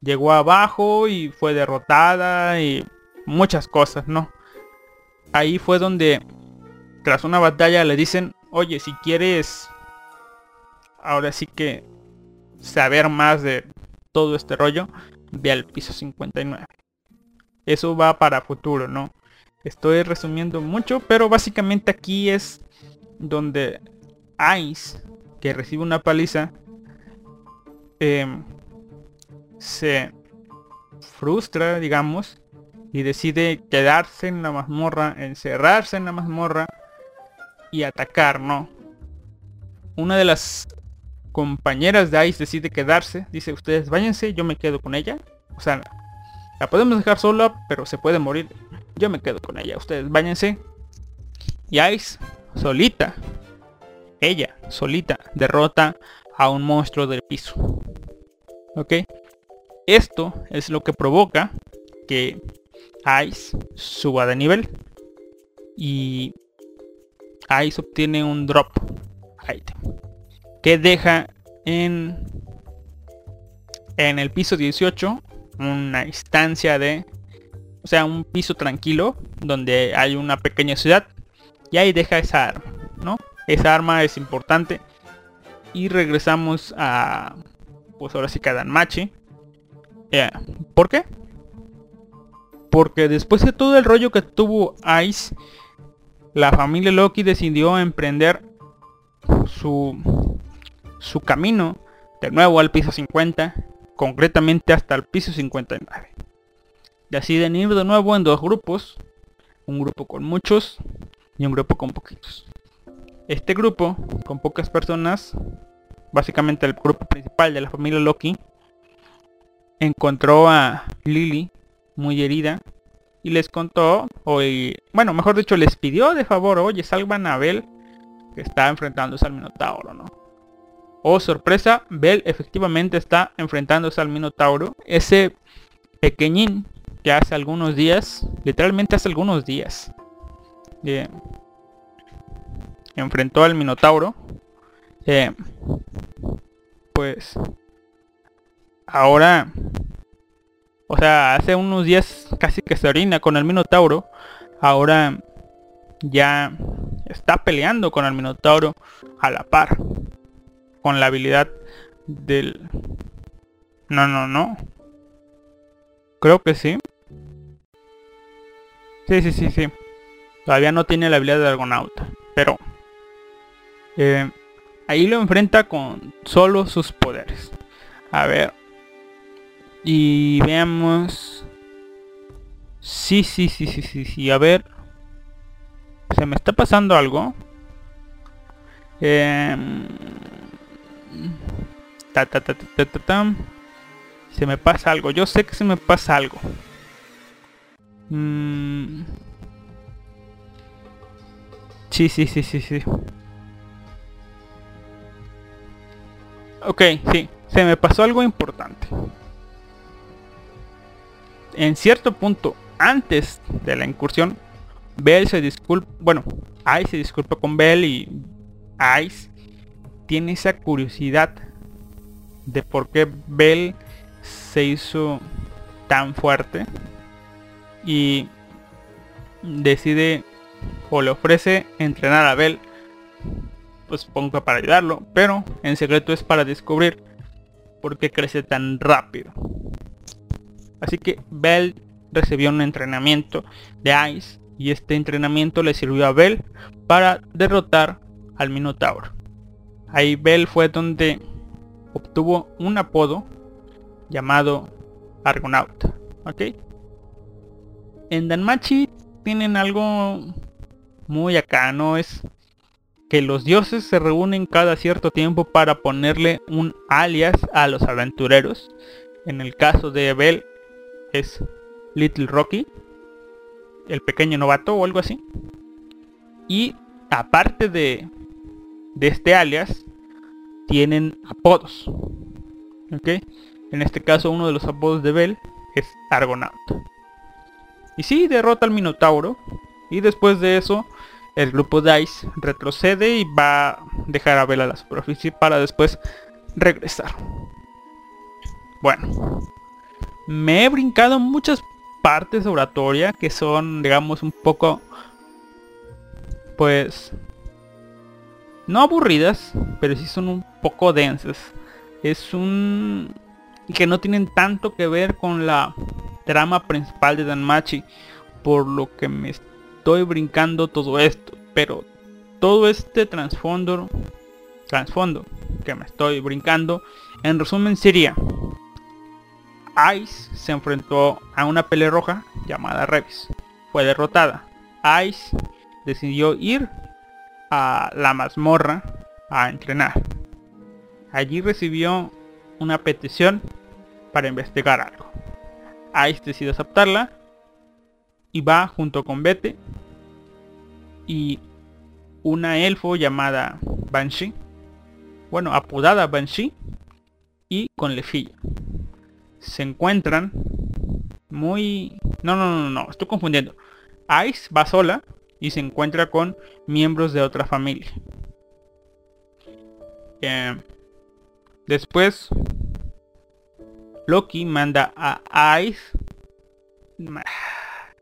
Llegó abajo y fue derrotada y muchas cosas, ¿no? Ahí fue donde tras una batalla le dicen, "Oye, si quieres ahora sí que saber más de todo este rollo, ve al piso 59." Eso va para futuro, ¿no? Estoy resumiendo mucho, pero básicamente aquí es donde Ice, que recibe una paliza, em, se frustra, digamos, y decide quedarse en la mazmorra, encerrarse en la mazmorra y atacar, ¿no? Una de las compañeras de Ice decide quedarse, dice, ustedes váyanse, yo me quedo con ella. O sea, la podemos dejar sola, pero se puede morir. Yo me quedo con ella, ustedes váyanse. Y Ice, solita, ella, solita, derrota a un monstruo del piso. ¿Ok? Esto es lo que provoca que Ice suba de nivel. Y Ice obtiene un drop item. Que deja en, en el piso 18 una instancia de... O sea, un piso tranquilo donde hay una pequeña ciudad. Y ahí deja esa arma, ¿no? Esa arma es importante. Y regresamos a... Pues ahora sí que a Danmachi. Eh, ¿Por qué? Porque después de todo el rollo que tuvo Ice, la familia Loki decidió emprender su, su camino de nuevo al piso 50, concretamente hasta el piso 59. Deciden ir de nuevo en dos grupos, un grupo con muchos y un grupo con poquitos. Este grupo, con pocas personas, básicamente el grupo principal de la familia Loki, encontró a Lily muy herida y les contó, o bueno, mejor dicho, les pidió de favor, oye, salvan a que está enfrentándose al Minotauro, ¿no? Oh, sorpresa, Bell efectivamente está enfrentándose al Minotauro. Ese pequeñín que hace algunos días, literalmente hace algunos días, eh, enfrentó al Minotauro. Eh, pues ahora o sea, hace unos días casi que se orina con el Minotauro. Ahora ya está peleando con el Minotauro a la par. Con la habilidad del... No, no, no. Creo que sí. Sí, sí, sí, sí. Todavía no tiene la habilidad de Argonauta. Pero... Eh, ahí lo enfrenta con solo sus poderes. A ver, y veamos. Sí, sí, sí, sí, sí, sí. A ver. Se me está pasando algo. Eh... Ta, ta, ta, ta, Se me pasa algo. Yo sé que se me pasa algo. Mm... Sí, sí, sí, sí, sí. Ok, sí. Se me pasó algo importante en cierto punto antes de la incursión, Bell se disculpa, bueno, Ice se disculpa con Bell y Ice tiene esa curiosidad de por qué Bell se hizo tan fuerte y decide o le ofrece entrenar a Bell pues pongo para ayudarlo pero en secreto es para descubrir por qué crece tan rápido Así que Bell recibió un entrenamiento de Ice y este entrenamiento le sirvió a Bell para derrotar al Minotauro. Ahí Bell fue donde obtuvo un apodo llamado Argonauta. ¿Ok? En Danmachi tienen algo muy acá, ¿no? Es que los dioses se reúnen cada cierto tiempo para ponerle un alias a los aventureros. En el caso de Bell es Little Rocky, el pequeño novato o algo así. Y aparte de, de este alias, tienen apodos. ¿Ok? En este caso uno de los apodos de Bell es Argonaut. Y sí, derrota al Minotauro. Y después de eso, el grupo DICE retrocede y va a dejar a Bell a la superficie para después regresar. Bueno, me he brincado muchas partes de oratoria que son, digamos, un poco, pues, no aburridas, pero sí son un poco densas. Es un... que no tienen tanto que ver con la trama principal de Danmachi, por lo que me estoy brincando todo esto. Pero todo este trasfondo, trasfondo que me estoy brincando, en resumen sería Ice se enfrentó a una pelirroja llamada Revis. Fue derrotada. Ice decidió ir a la mazmorra a entrenar. Allí recibió una petición para investigar algo. Ice decide aceptarla y va junto con Bete y una elfo llamada Banshee, bueno, apodada Banshee, y con Lefilla se encuentran muy... No, no, no, no, estoy confundiendo. Ice va sola y se encuentra con miembros de otra familia. Eh, después, Loki manda a Ice...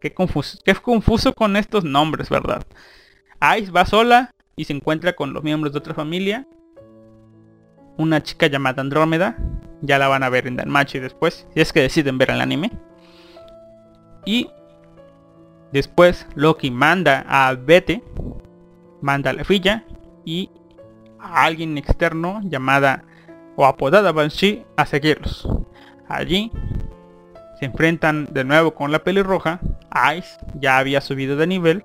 Qué confuso, qué confuso con estos nombres, ¿verdad? Ice va sola y se encuentra con los miembros de otra familia. Una chica llamada Andrómeda ya la van a ver en Danmachi después, si es que deciden ver el anime. Y después Loki manda a Bete, manda a la filla y a alguien externo llamada o apodada Banshee a seguirlos. Allí se enfrentan de nuevo con la pelirroja. Ice ya había subido de nivel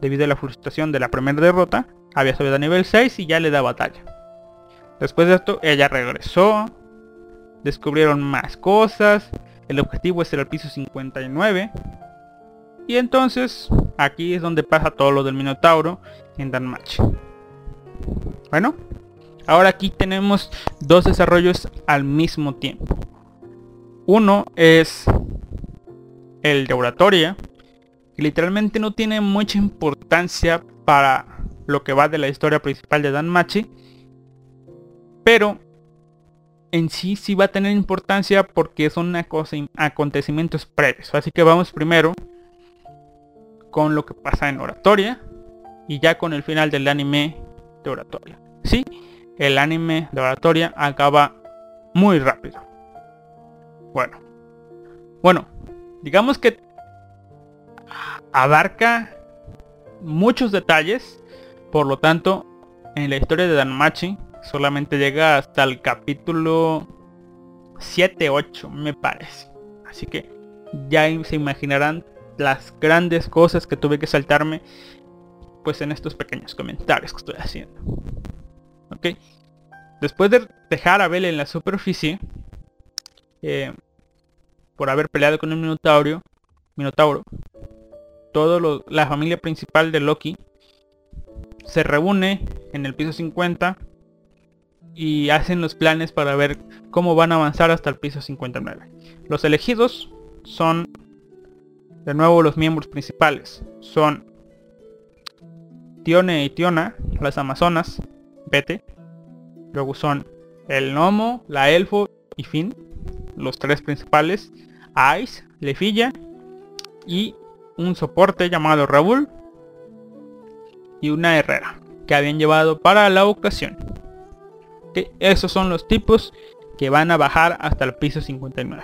debido a la frustración de la primera derrota. Había subido a nivel 6 y ya le da batalla. Después de esto, ella regresó descubrieron más cosas, el objetivo es el piso 59. Y entonces aquí es donde pasa todo lo del Minotauro en Danmachi. Bueno, ahora aquí tenemos dos desarrollos al mismo tiempo. Uno es el de oratoria, que literalmente no tiene mucha importancia para lo que va de la historia principal de Danmachi, pero en sí sí va a tener importancia porque son acontecimientos previos. Así que vamos primero con lo que pasa en oratoria y ya con el final del anime de oratoria. Sí, el anime de oratoria acaba muy rápido. Bueno, bueno, digamos que abarca muchos detalles, por lo tanto, en la historia de Danmachi solamente llega hasta el capítulo 7, 8 me parece. Así que ya se imaginarán las grandes cosas que tuve que saltarme pues en estos pequeños comentarios que estoy haciendo. Ok. Después de dejar a Bell en la superficie, eh, por haber peleado con un Minotauro, Minotauro, todo la familia principal de Loki se reúne en el piso 50 y hacen los planes para ver cómo van a avanzar hasta el piso 59. Los elegidos son de nuevo los miembros principales. Son Tione y Tiona, las amazonas, Vete. Luego son el Nomo, la Elfo y Fin, los tres principales. Ice, Lefilla y un soporte llamado Raúl y una herrera que habían llevado para la ocasión esos son los tipos que van a bajar hasta el piso 59.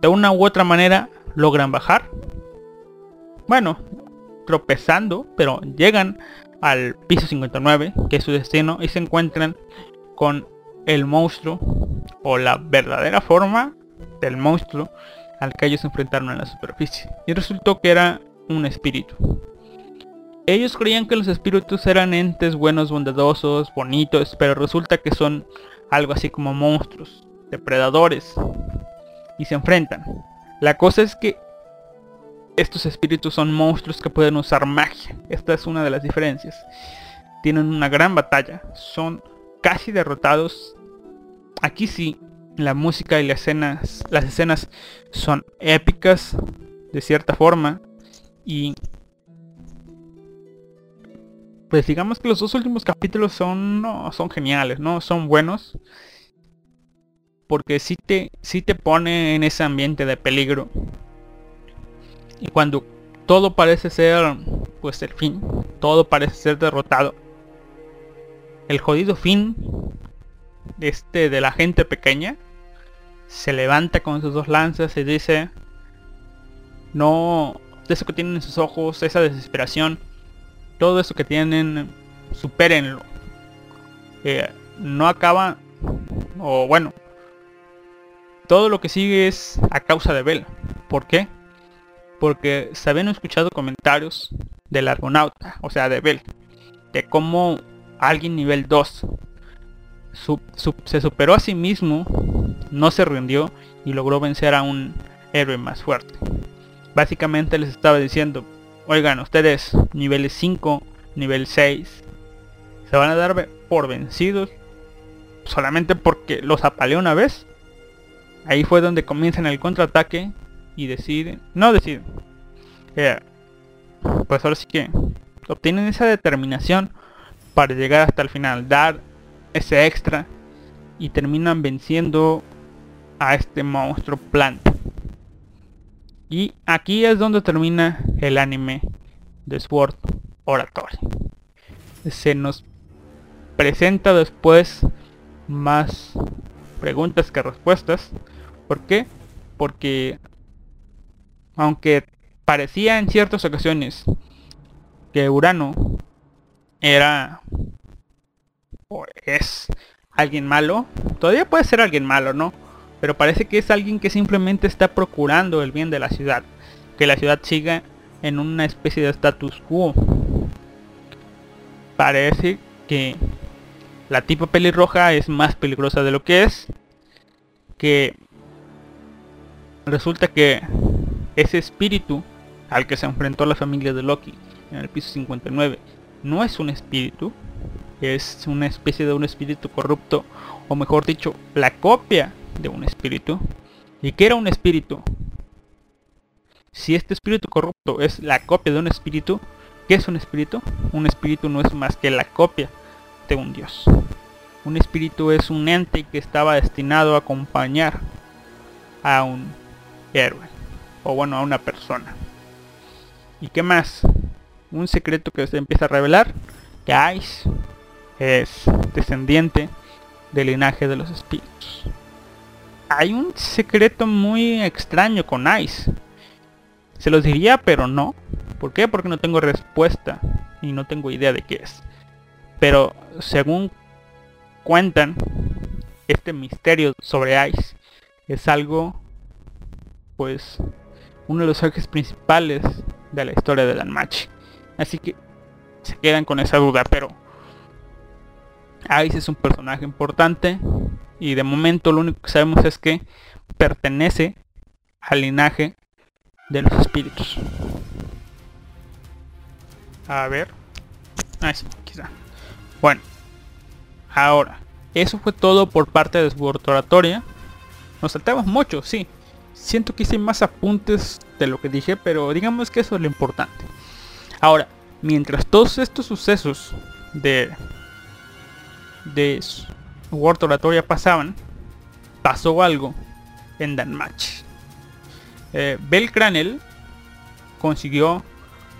De una u otra manera logran bajar. Bueno, tropezando, pero llegan al piso 59, que es su destino, y se encuentran con el monstruo o la verdadera forma del monstruo al que ellos se enfrentaron en la superficie. Y resultó que era un espíritu. Ellos creían que los espíritus eran entes buenos, bondadosos, bonitos, pero resulta que son algo así como monstruos, depredadores, y se enfrentan. La cosa es que estos espíritus son monstruos que pueden usar magia. Esta es una de las diferencias. Tienen una gran batalla, son casi derrotados. Aquí sí, la música y las escenas, las escenas son épicas de cierta forma y pues digamos que los dos últimos capítulos son, no, son geniales, ¿no? Son buenos. Porque sí te, te pone en ese ambiente de peligro. Y cuando todo parece ser, pues el fin, todo parece ser derrotado. El jodido fin de este de la gente pequeña se levanta con sus dos lanzas y dice no eso que tienen en sus ojos esa desesperación todo eso que tienen supérenlo Eh, no acaba o bueno todo lo que sigue es a causa de Bell ¿por qué? porque se habían escuchado comentarios del argonauta o sea de Bell de cómo alguien nivel 2 su- su- se superó a sí mismo, no se rindió y logró vencer a un héroe más fuerte. Básicamente les estaba diciendo, oigan, ustedes nivel 5, nivel 6, se van a dar por vencidos solamente porque los apaleó una vez. Ahí fue donde comienzan el contraataque y deciden, no deciden. eh, pues ahora sí que obtienen esa determinación para llegar hasta el final, dar ese extra y terminan venciendo a este monstruo planta. Y aquí es donde termina el anime de Sword Oratory. Se nos presenta después más preguntas que respuestas. ¿Por qué? Porque aunque parecía en ciertas ocasiones que Urano era o es alguien malo, todavía puede ser alguien malo, ¿no? Pero parece que es alguien que simplemente está procurando el bien de la ciudad, que la ciudad siga en una especie de status quo. Parece que la tipa pelirroja es más peligrosa de lo que es, que resulta que ese espíritu al que se enfrentó la familia de Loki en el piso 59 no es un espíritu, es una especie de un espíritu corrupto, o mejor dicho, la copia de un espíritu. ¿Y qué era un espíritu? Si este espíritu corrupto es la copia de un espíritu, ¿qué es un espíritu? Un espíritu no es más que la copia de un dios. Un espíritu es un ente que estaba destinado a acompañar a un héroe, o bueno, a una persona. ¿Y qué más? Un secreto que se empieza a revelar, que Ice es descendiente del linaje de los espíritus. Hay un secreto muy extraño con Ice. Se los diría, pero no. ¿Por qué? Porque no tengo respuesta y no tengo idea de qué es. Pero según cuentan, este misterio sobre Ice es algo, pues, uno de los ejes principales de la historia de Danmachi. Así que se quedan con esa duda, pero Ice es un personaje importante y de momento lo único que sabemos es que pertenece al linaje de los espíritus. A ver. Ah, sí, quizá. Bueno. Ahora. Eso fue todo por parte de su oratoria. Nos saltamos mucho, sí. Siento que hice más apuntes de lo que dije, pero digamos que eso es lo importante. Ahora, mientras todos estos sucesos de de World Oratoria pasaban, pasó algo en Danmatch. Eh, Bell consiguió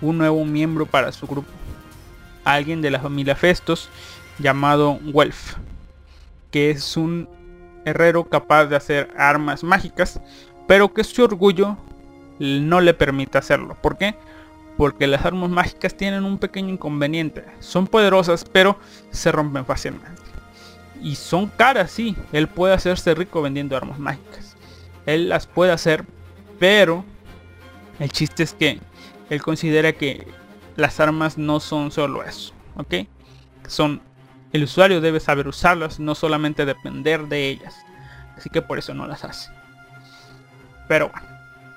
un nuevo miembro para su grupo. Alguien de la familia Festos llamado Welf. Que es un herrero capaz de hacer armas mágicas. Pero que su orgullo no le permite hacerlo. ¿Por qué? Porque las armas mágicas tienen un pequeño inconveniente. Son poderosas pero se rompen fácilmente. Y son caras, sí. Él puede hacerse rico vendiendo armas mágicas. Él las puede hacer, pero el chiste es que él considera que las armas no son solo eso. ¿Ok? Son... El usuario debe saber usarlas, no solamente depender de ellas. Así que por eso no las hace. Pero bueno,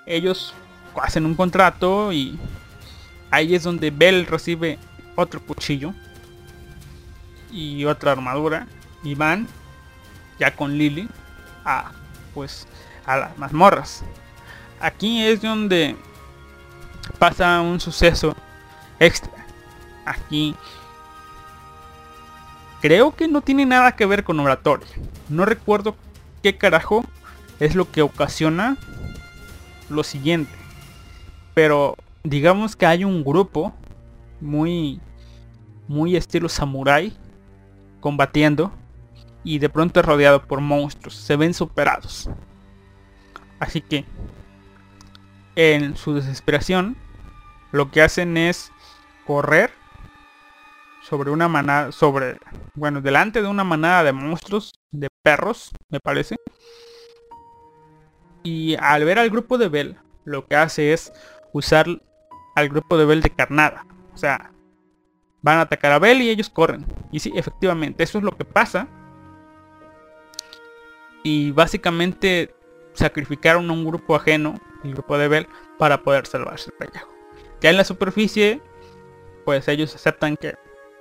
ellos hacen un contrato y ahí es donde Bell recibe otro cuchillo y otra armadura y van ya con Lily a pues a las mazmorras. Aquí es donde pasa un suceso extra. Aquí creo que no tiene nada que ver con oratoria. No recuerdo qué carajo es lo que ocasiona lo siguiente. Pero digamos que hay un grupo muy muy estilo samurai combatiendo y de pronto es rodeado por monstruos, se ven superados. Así que en su desesperación lo que hacen es correr sobre una manada, sobre, bueno, delante de una manada de monstruos, de perros, me parece. Y al ver al grupo de Bell, lo que hace es usar al grupo de Bell de carnada. O sea, van a atacar a Bell y ellos corren. Y sí, efectivamente, eso es lo que pasa. Y básicamente sacrificaron a un grupo ajeno, el grupo de Bell, para poder salvarse el pellejo. Ya en la superficie, pues ellos aceptan que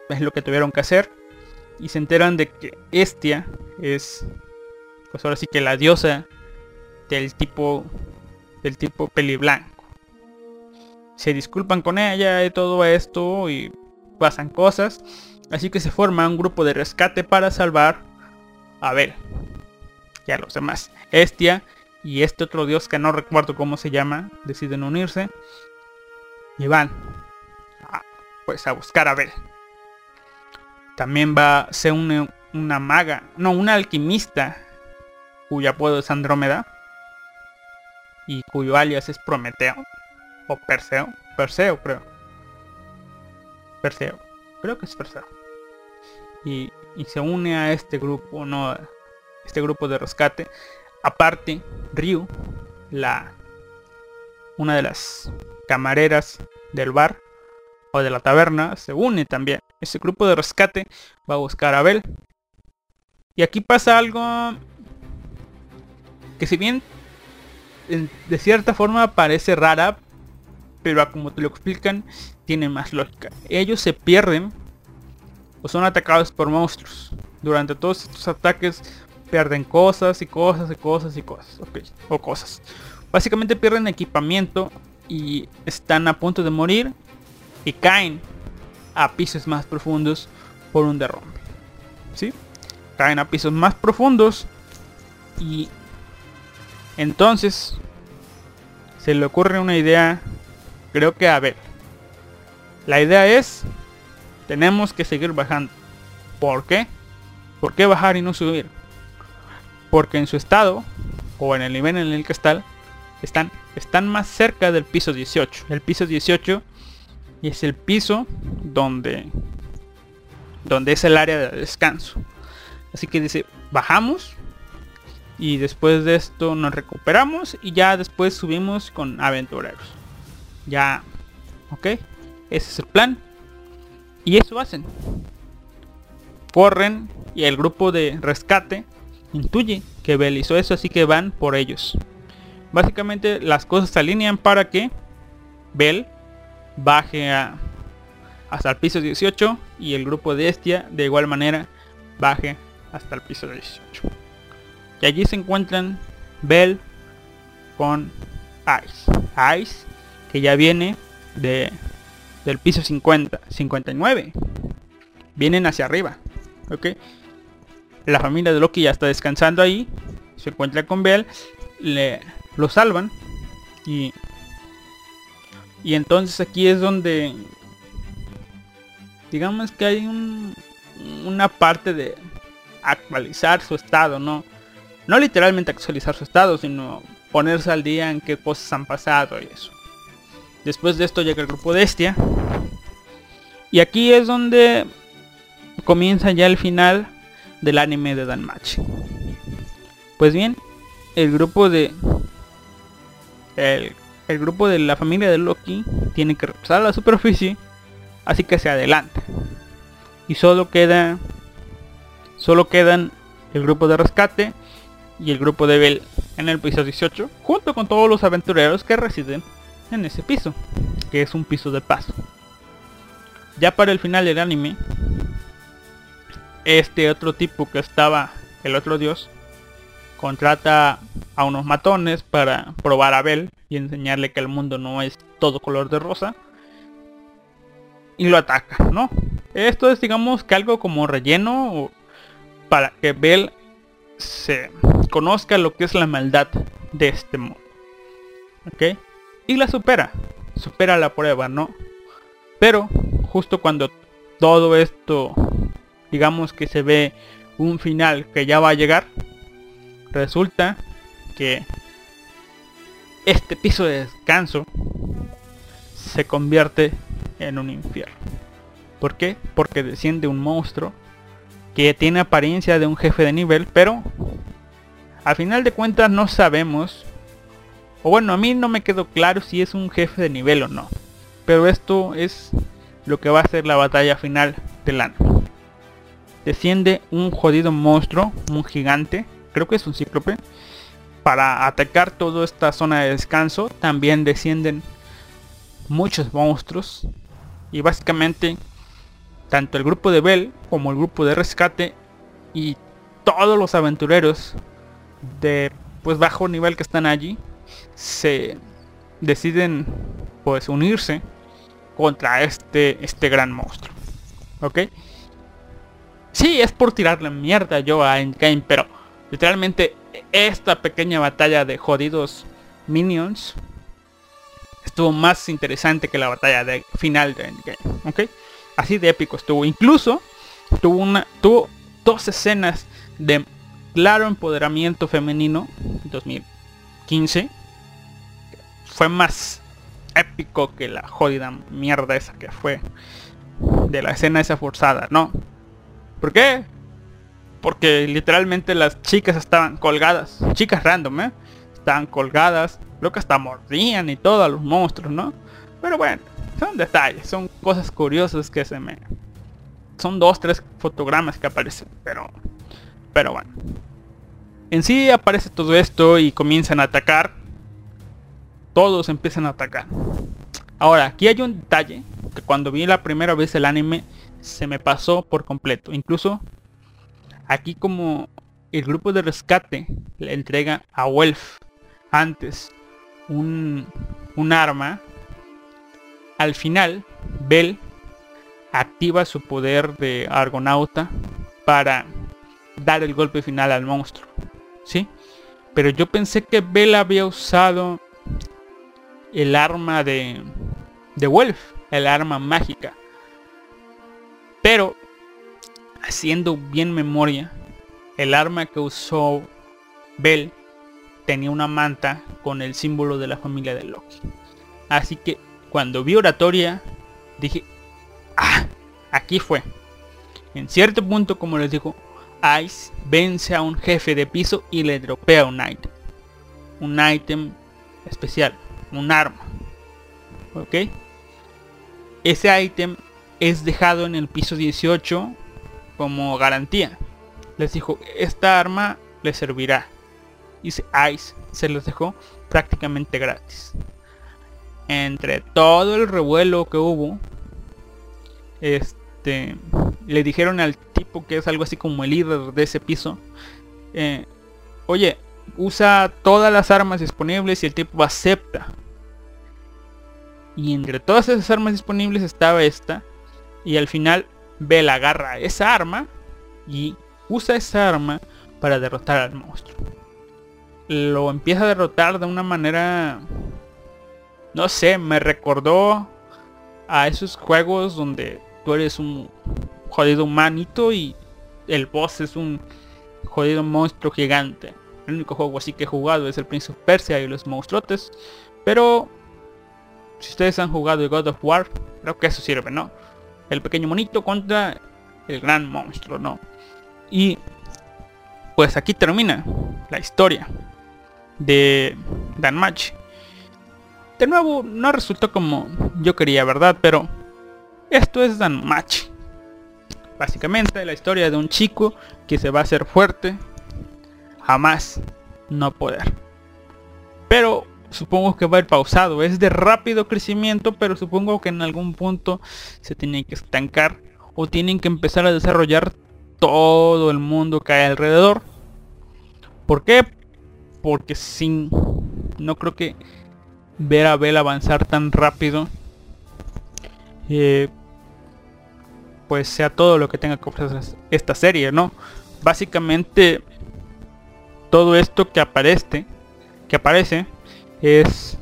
es lo que tuvieron que hacer. Y se enteran de que Estia es, pues ahora sí que la diosa del tipo, del tipo peliblanco. Se disculpan con ella y todo esto y pasan cosas. Así que se forma un grupo de rescate para salvar a Bel. Y a los demás. Estia y este otro dios que no recuerdo cómo se llama, deciden unirse. Y van a, pues a buscar a Bel. También va, se une una maga, no, una alquimista, cuyo apodo es Andrómeda. Y cuyo alias es Prometeo. O Perseo. Perseo creo. Perseo. Creo que es Perseo. Y, y se une a este grupo, no este grupo de rescate. Aparte, Ryu, la una de las camareras del bar o de la taberna, se une también. Ese grupo de rescate va a buscar a Bel. Y aquí pasa algo que si bien de cierta forma parece rara, pero como te lo explican, tiene más lógica. Ellos se pierden o son atacados por monstruos. Durante todos estos ataques pierden cosas y cosas y cosas y cosas. O cosas. Básicamente pierden equipamiento y están a punto de morir y caen a pisos más profundos por un derrumbe. ¿Sí? Caen a pisos más profundos y entonces se le ocurre una idea, creo que a ver. La idea es, tenemos que seguir bajando. ¿Por qué? ¿Por qué bajar y no subir? Porque en su estado, o en el nivel en el que están, están, están más cerca del piso 18. El piso 18 y es el piso donde, donde es el área de descanso. Así que dice, bajamos y después de esto nos recuperamos y ya después subimos con aventureros. Ya, ok, ese es el plan. Y eso hacen. Corren y el grupo de rescate intuye que Bell hizo eso, así que van por ellos. Básicamente las cosas se alinean para que Bell baje a, hasta el piso 18 y el grupo de Estia de igual manera baje hasta el piso 18. Y allí se encuentran Bell con Ice. Ice que ya viene de del piso 50, 59. Vienen hacia arriba. La familia de Loki ya está descansando ahí. Se encuentra con Bell. Le, lo salvan. Y y entonces aquí es donde digamos que hay un, una parte de actualizar su estado, ¿no? No literalmente actualizar su estado, sino ponerse al día en qué cosas han pasado y eso. Después de esto llega el grupo de Estia. Y aquí es donde comienza ya el final del anime de Danmachi. Pues bien, el grupo de el, el grupo de la familia de Loki tiene que regresar a la superficie, así que se adelanta. Y solo queda solo quedan el grupo de rescate y el grupo de Bell en el piso 18, junto con todos los aventureros que residen en ese piso, que es un piso de paso. Ya para el final del anime, este otro tipo que estaba, el otro dios, contrata a unos matones para probar a Bell y enseñarle que el mundo no es todo color de rosa. Y lo ataca, ¿no? Esto es digamos que algo como relleno para que Bell se conozca lo que es la maldad de este mundo. ¿Ok? Y la supera. Supera la prueba, ¿no? Pero justo cuando todo esto, digamos que se ve un final que ya va a llegar, resulta que este piso de descanso se convierte en un infierno. ¿Por qué? Porque desciende un monstruo que tiene apariencia de un jefe de nivel, pero a final de cuentas no sabemos, o bueno, a mí no me quedó claro si es un jefe de nivel o no. Pero esto es lo que va a ser la batalla final del anime. Desciende un jodido monstruo, un gigante, creo que es un cíclope, para atacar toda esta zona de descanso. También descienden muchos monstruos y básicamente tanto el grupo de Bell como el grupo de rescate y todos los aventureros de pues bajo nivel que están allí se deciden pues unirse contra este este gran monstruo ok sí es por tirarle mierda yo a Endgame pero literalmente esta pequeña batalla de jodidos minions estuvo más interesante que la batalla de final de Endgame ok así de épico estuvo. Incluso tuvo una tuvo dos escenas de claro empoderamiento femenino 2015 fue más épico que la jodida mierda esa que fue de la escena esa forzada, ¿no? ¿Por qué? Porque literalmente las chicas estaban colgadas, chicas random, ¿eh? Estaban colgadas, creo que hasta mordían y todo a los monstruos, ¿no? Pero bueno, son detalles, son cosas curiosas que se me... Son dos, tres fotogramas que aparecen, pero... Pero bueno. En sí aparece todo esto y comienzan a atacar. Todos empiezan a atacar. Ahora, aquí hay un detalle que cuando vi la primera vez el anime se me pasó por completo. Incluso aquí como el grupo de rescate le entrega a Wolf antes un, un arma. Al final, Bell activa su poder de argonauta para dar el golpe final al monstruo. ¿Sí? Pero yo pensé que Bell había usado el arma de, de Wolf, el arma mágica. Pero, haciendo bien memoria, el arma que usó Bell tenía una manta con el símbolo de la familia de Loki. Así que cuando vi oratoria, dije, ah, aquí fue. En cierto punto, como les digo, Ice vence a un jefe de piso y le dropea un item. Un item especial, un arma. ¿Ok? Ese item es dejado en el piso 18 como garantía. Les dijo, esta arma le servirá. Y Ice se los dejó prácticamente gratis. Entre todo el revuelo que hubo, este, le dijeron al tipo que es algo así como el líder de ese piso, eh, oye, usa todas las armas disponibles y el tipo acepta. Y entre todas esas armas disponibles estaba esta. Y al final Bell agarra esa arma y usa esa arma para derrotar al monstruo. Lo empieza a derrotar de una manera... No sé, me recordó a esos juegos donde tú eres un jodido humanito y el boss es un jodido monstruo gigante. El único juego así que he jugado es el Prince of Persia y los monstruotes. Pero si ustedes han jugado el God of War, creo que eso sirve, ¿no? El pequeño monito contra el gran monstruo, ¿no? Y pues aquí termina la historia de Danmachi. De nuevo, no resultó como yo quería, ¿verdad? Pero esto es Danmachi. Básicamente la historia de un chico que se va a hacer fuerte, jamás no poder. Pero supongo que va a ir pausado. Es de rápido crecimiento, pero supongo que en algún punto se tiene que estancar o tienen que empezar a desarrollar todo el mundo que hay alrededor. ¿Por qué? Porque sin... No creo que ver a Bell avanzar tan rápido. eh, pues sea todo lo que tenga que ofrecer esta serie, ¿no? Básicamente todo esto que aparece, que aparece es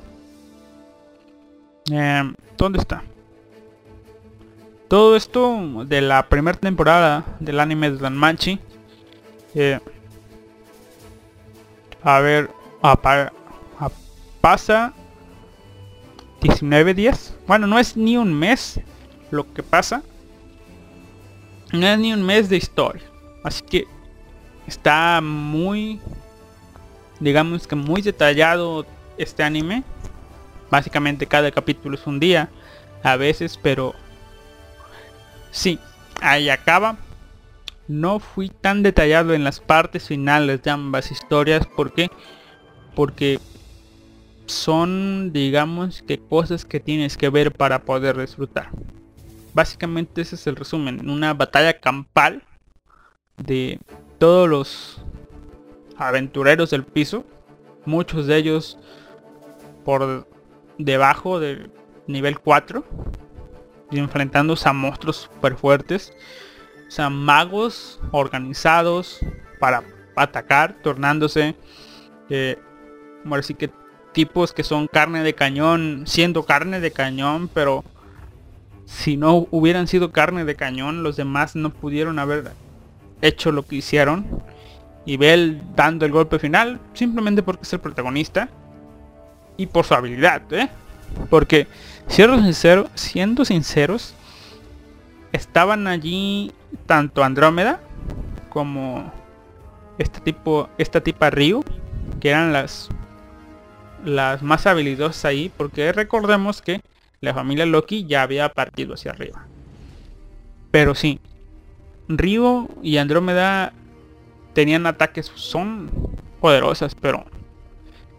eh, ¿dónde está? Todo esto de la primera temporada del anime de Danmachi eh, a ver, apa- a- pasa 19 días. Bueno, no es ni un mes lo que pasa. No es ni un mes de historia. Así que está muy, digamos que muy detallado este anime. Básicamente cada capítulo es un día, a veces, pero sí, ahí acaba. No fui tan detallado en las partes finales de ambas historias. ¿Por qué? Porque son, digamos, que cosas que tienes que ver para poder disfrutar. Básicamente ese es el resumen. Una batalla campal de todos los aventureros del piso. Muchos de ellos por debajo del nivel 4. Y enfrentándose a monstruos super fuertes. O sea, magos organizados para atacar, tornándose. Eh, ahora sí que tipos que son carne de cañón, siendo carne de cañón, pero si no hubieran sido carne de cañón, los demás no pudieron haber hecho lo que hicieron. Y Bell dando el golpe final, simplemente porque es el protagonista. Y por su habilidad, ¿eh? Porque, siendo, siendo sinceros, estaban allí tanto Andrómeda como este tipo, esta tipa Ryu, que eran las las más habilidosas ahí, porque recordemos que la familia Loki ya había partido hacia arriba. Pero sí, Ryu y Andrómeda tenían ataques, son poderosas, pero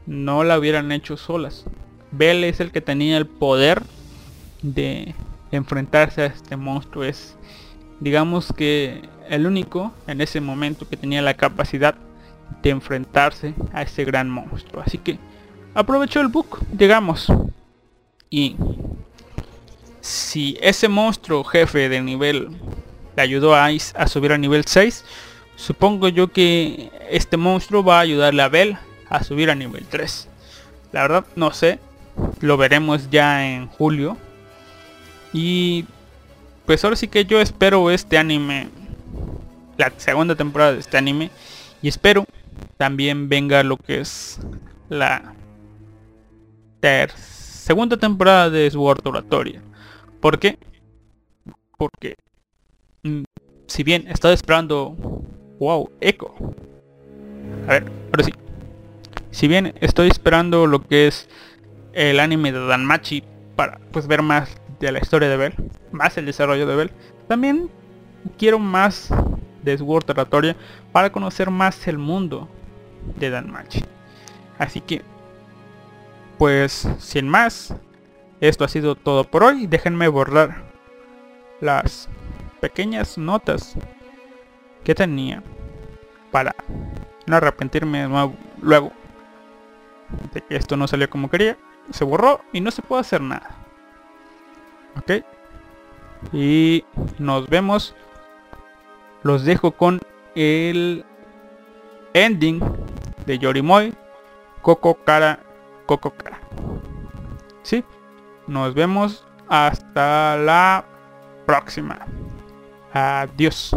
no la hubieran hecho solas. Bell es el que tenía el poder de enfrentarse a este monstruo. Es, digamos que el único en ese momento que tenía la capacidad de enfrentarse a ese gran monstruo. Así que aprovechó el book, digamos. Y si ese monstruo jefe de nivel le ayudó a Ice a subir a nivel 6, supongo yo que este monstruo va a ayudarle a Bell a subir a nivel 3. La verdad no sé, lo veremos ya en julio. Y pues ahora sí que yo espero este anime, la segunda temporada de este anime. Y espero también venga lo que es la ter- segunda temporada de Sword Oratoria. ¿Por qué? Porque mm, si bien estaba esperando wow, eco. A ver, ahora sí. Si bien estoy esperando lo que es el anime de Danmachi para pues ver más de la historia de Bell, más el desarrollo de Bell, también quiero más de Sword Oratoria para conocer más el mundo de Danmachi. Así que pues sin más, esto ha sido todo por hoy. Déjenme borrar las pequeñas notas que tenía para no arrepentirme luego de que esto no salió como quería. Se borró y no se puede hacer nada. Ok. Y nos vemos. Los dejo con el ending de Yorimoy. Coco Cara. Coco Cara. Sí. Nos vemos hasta la próxima. Adiós.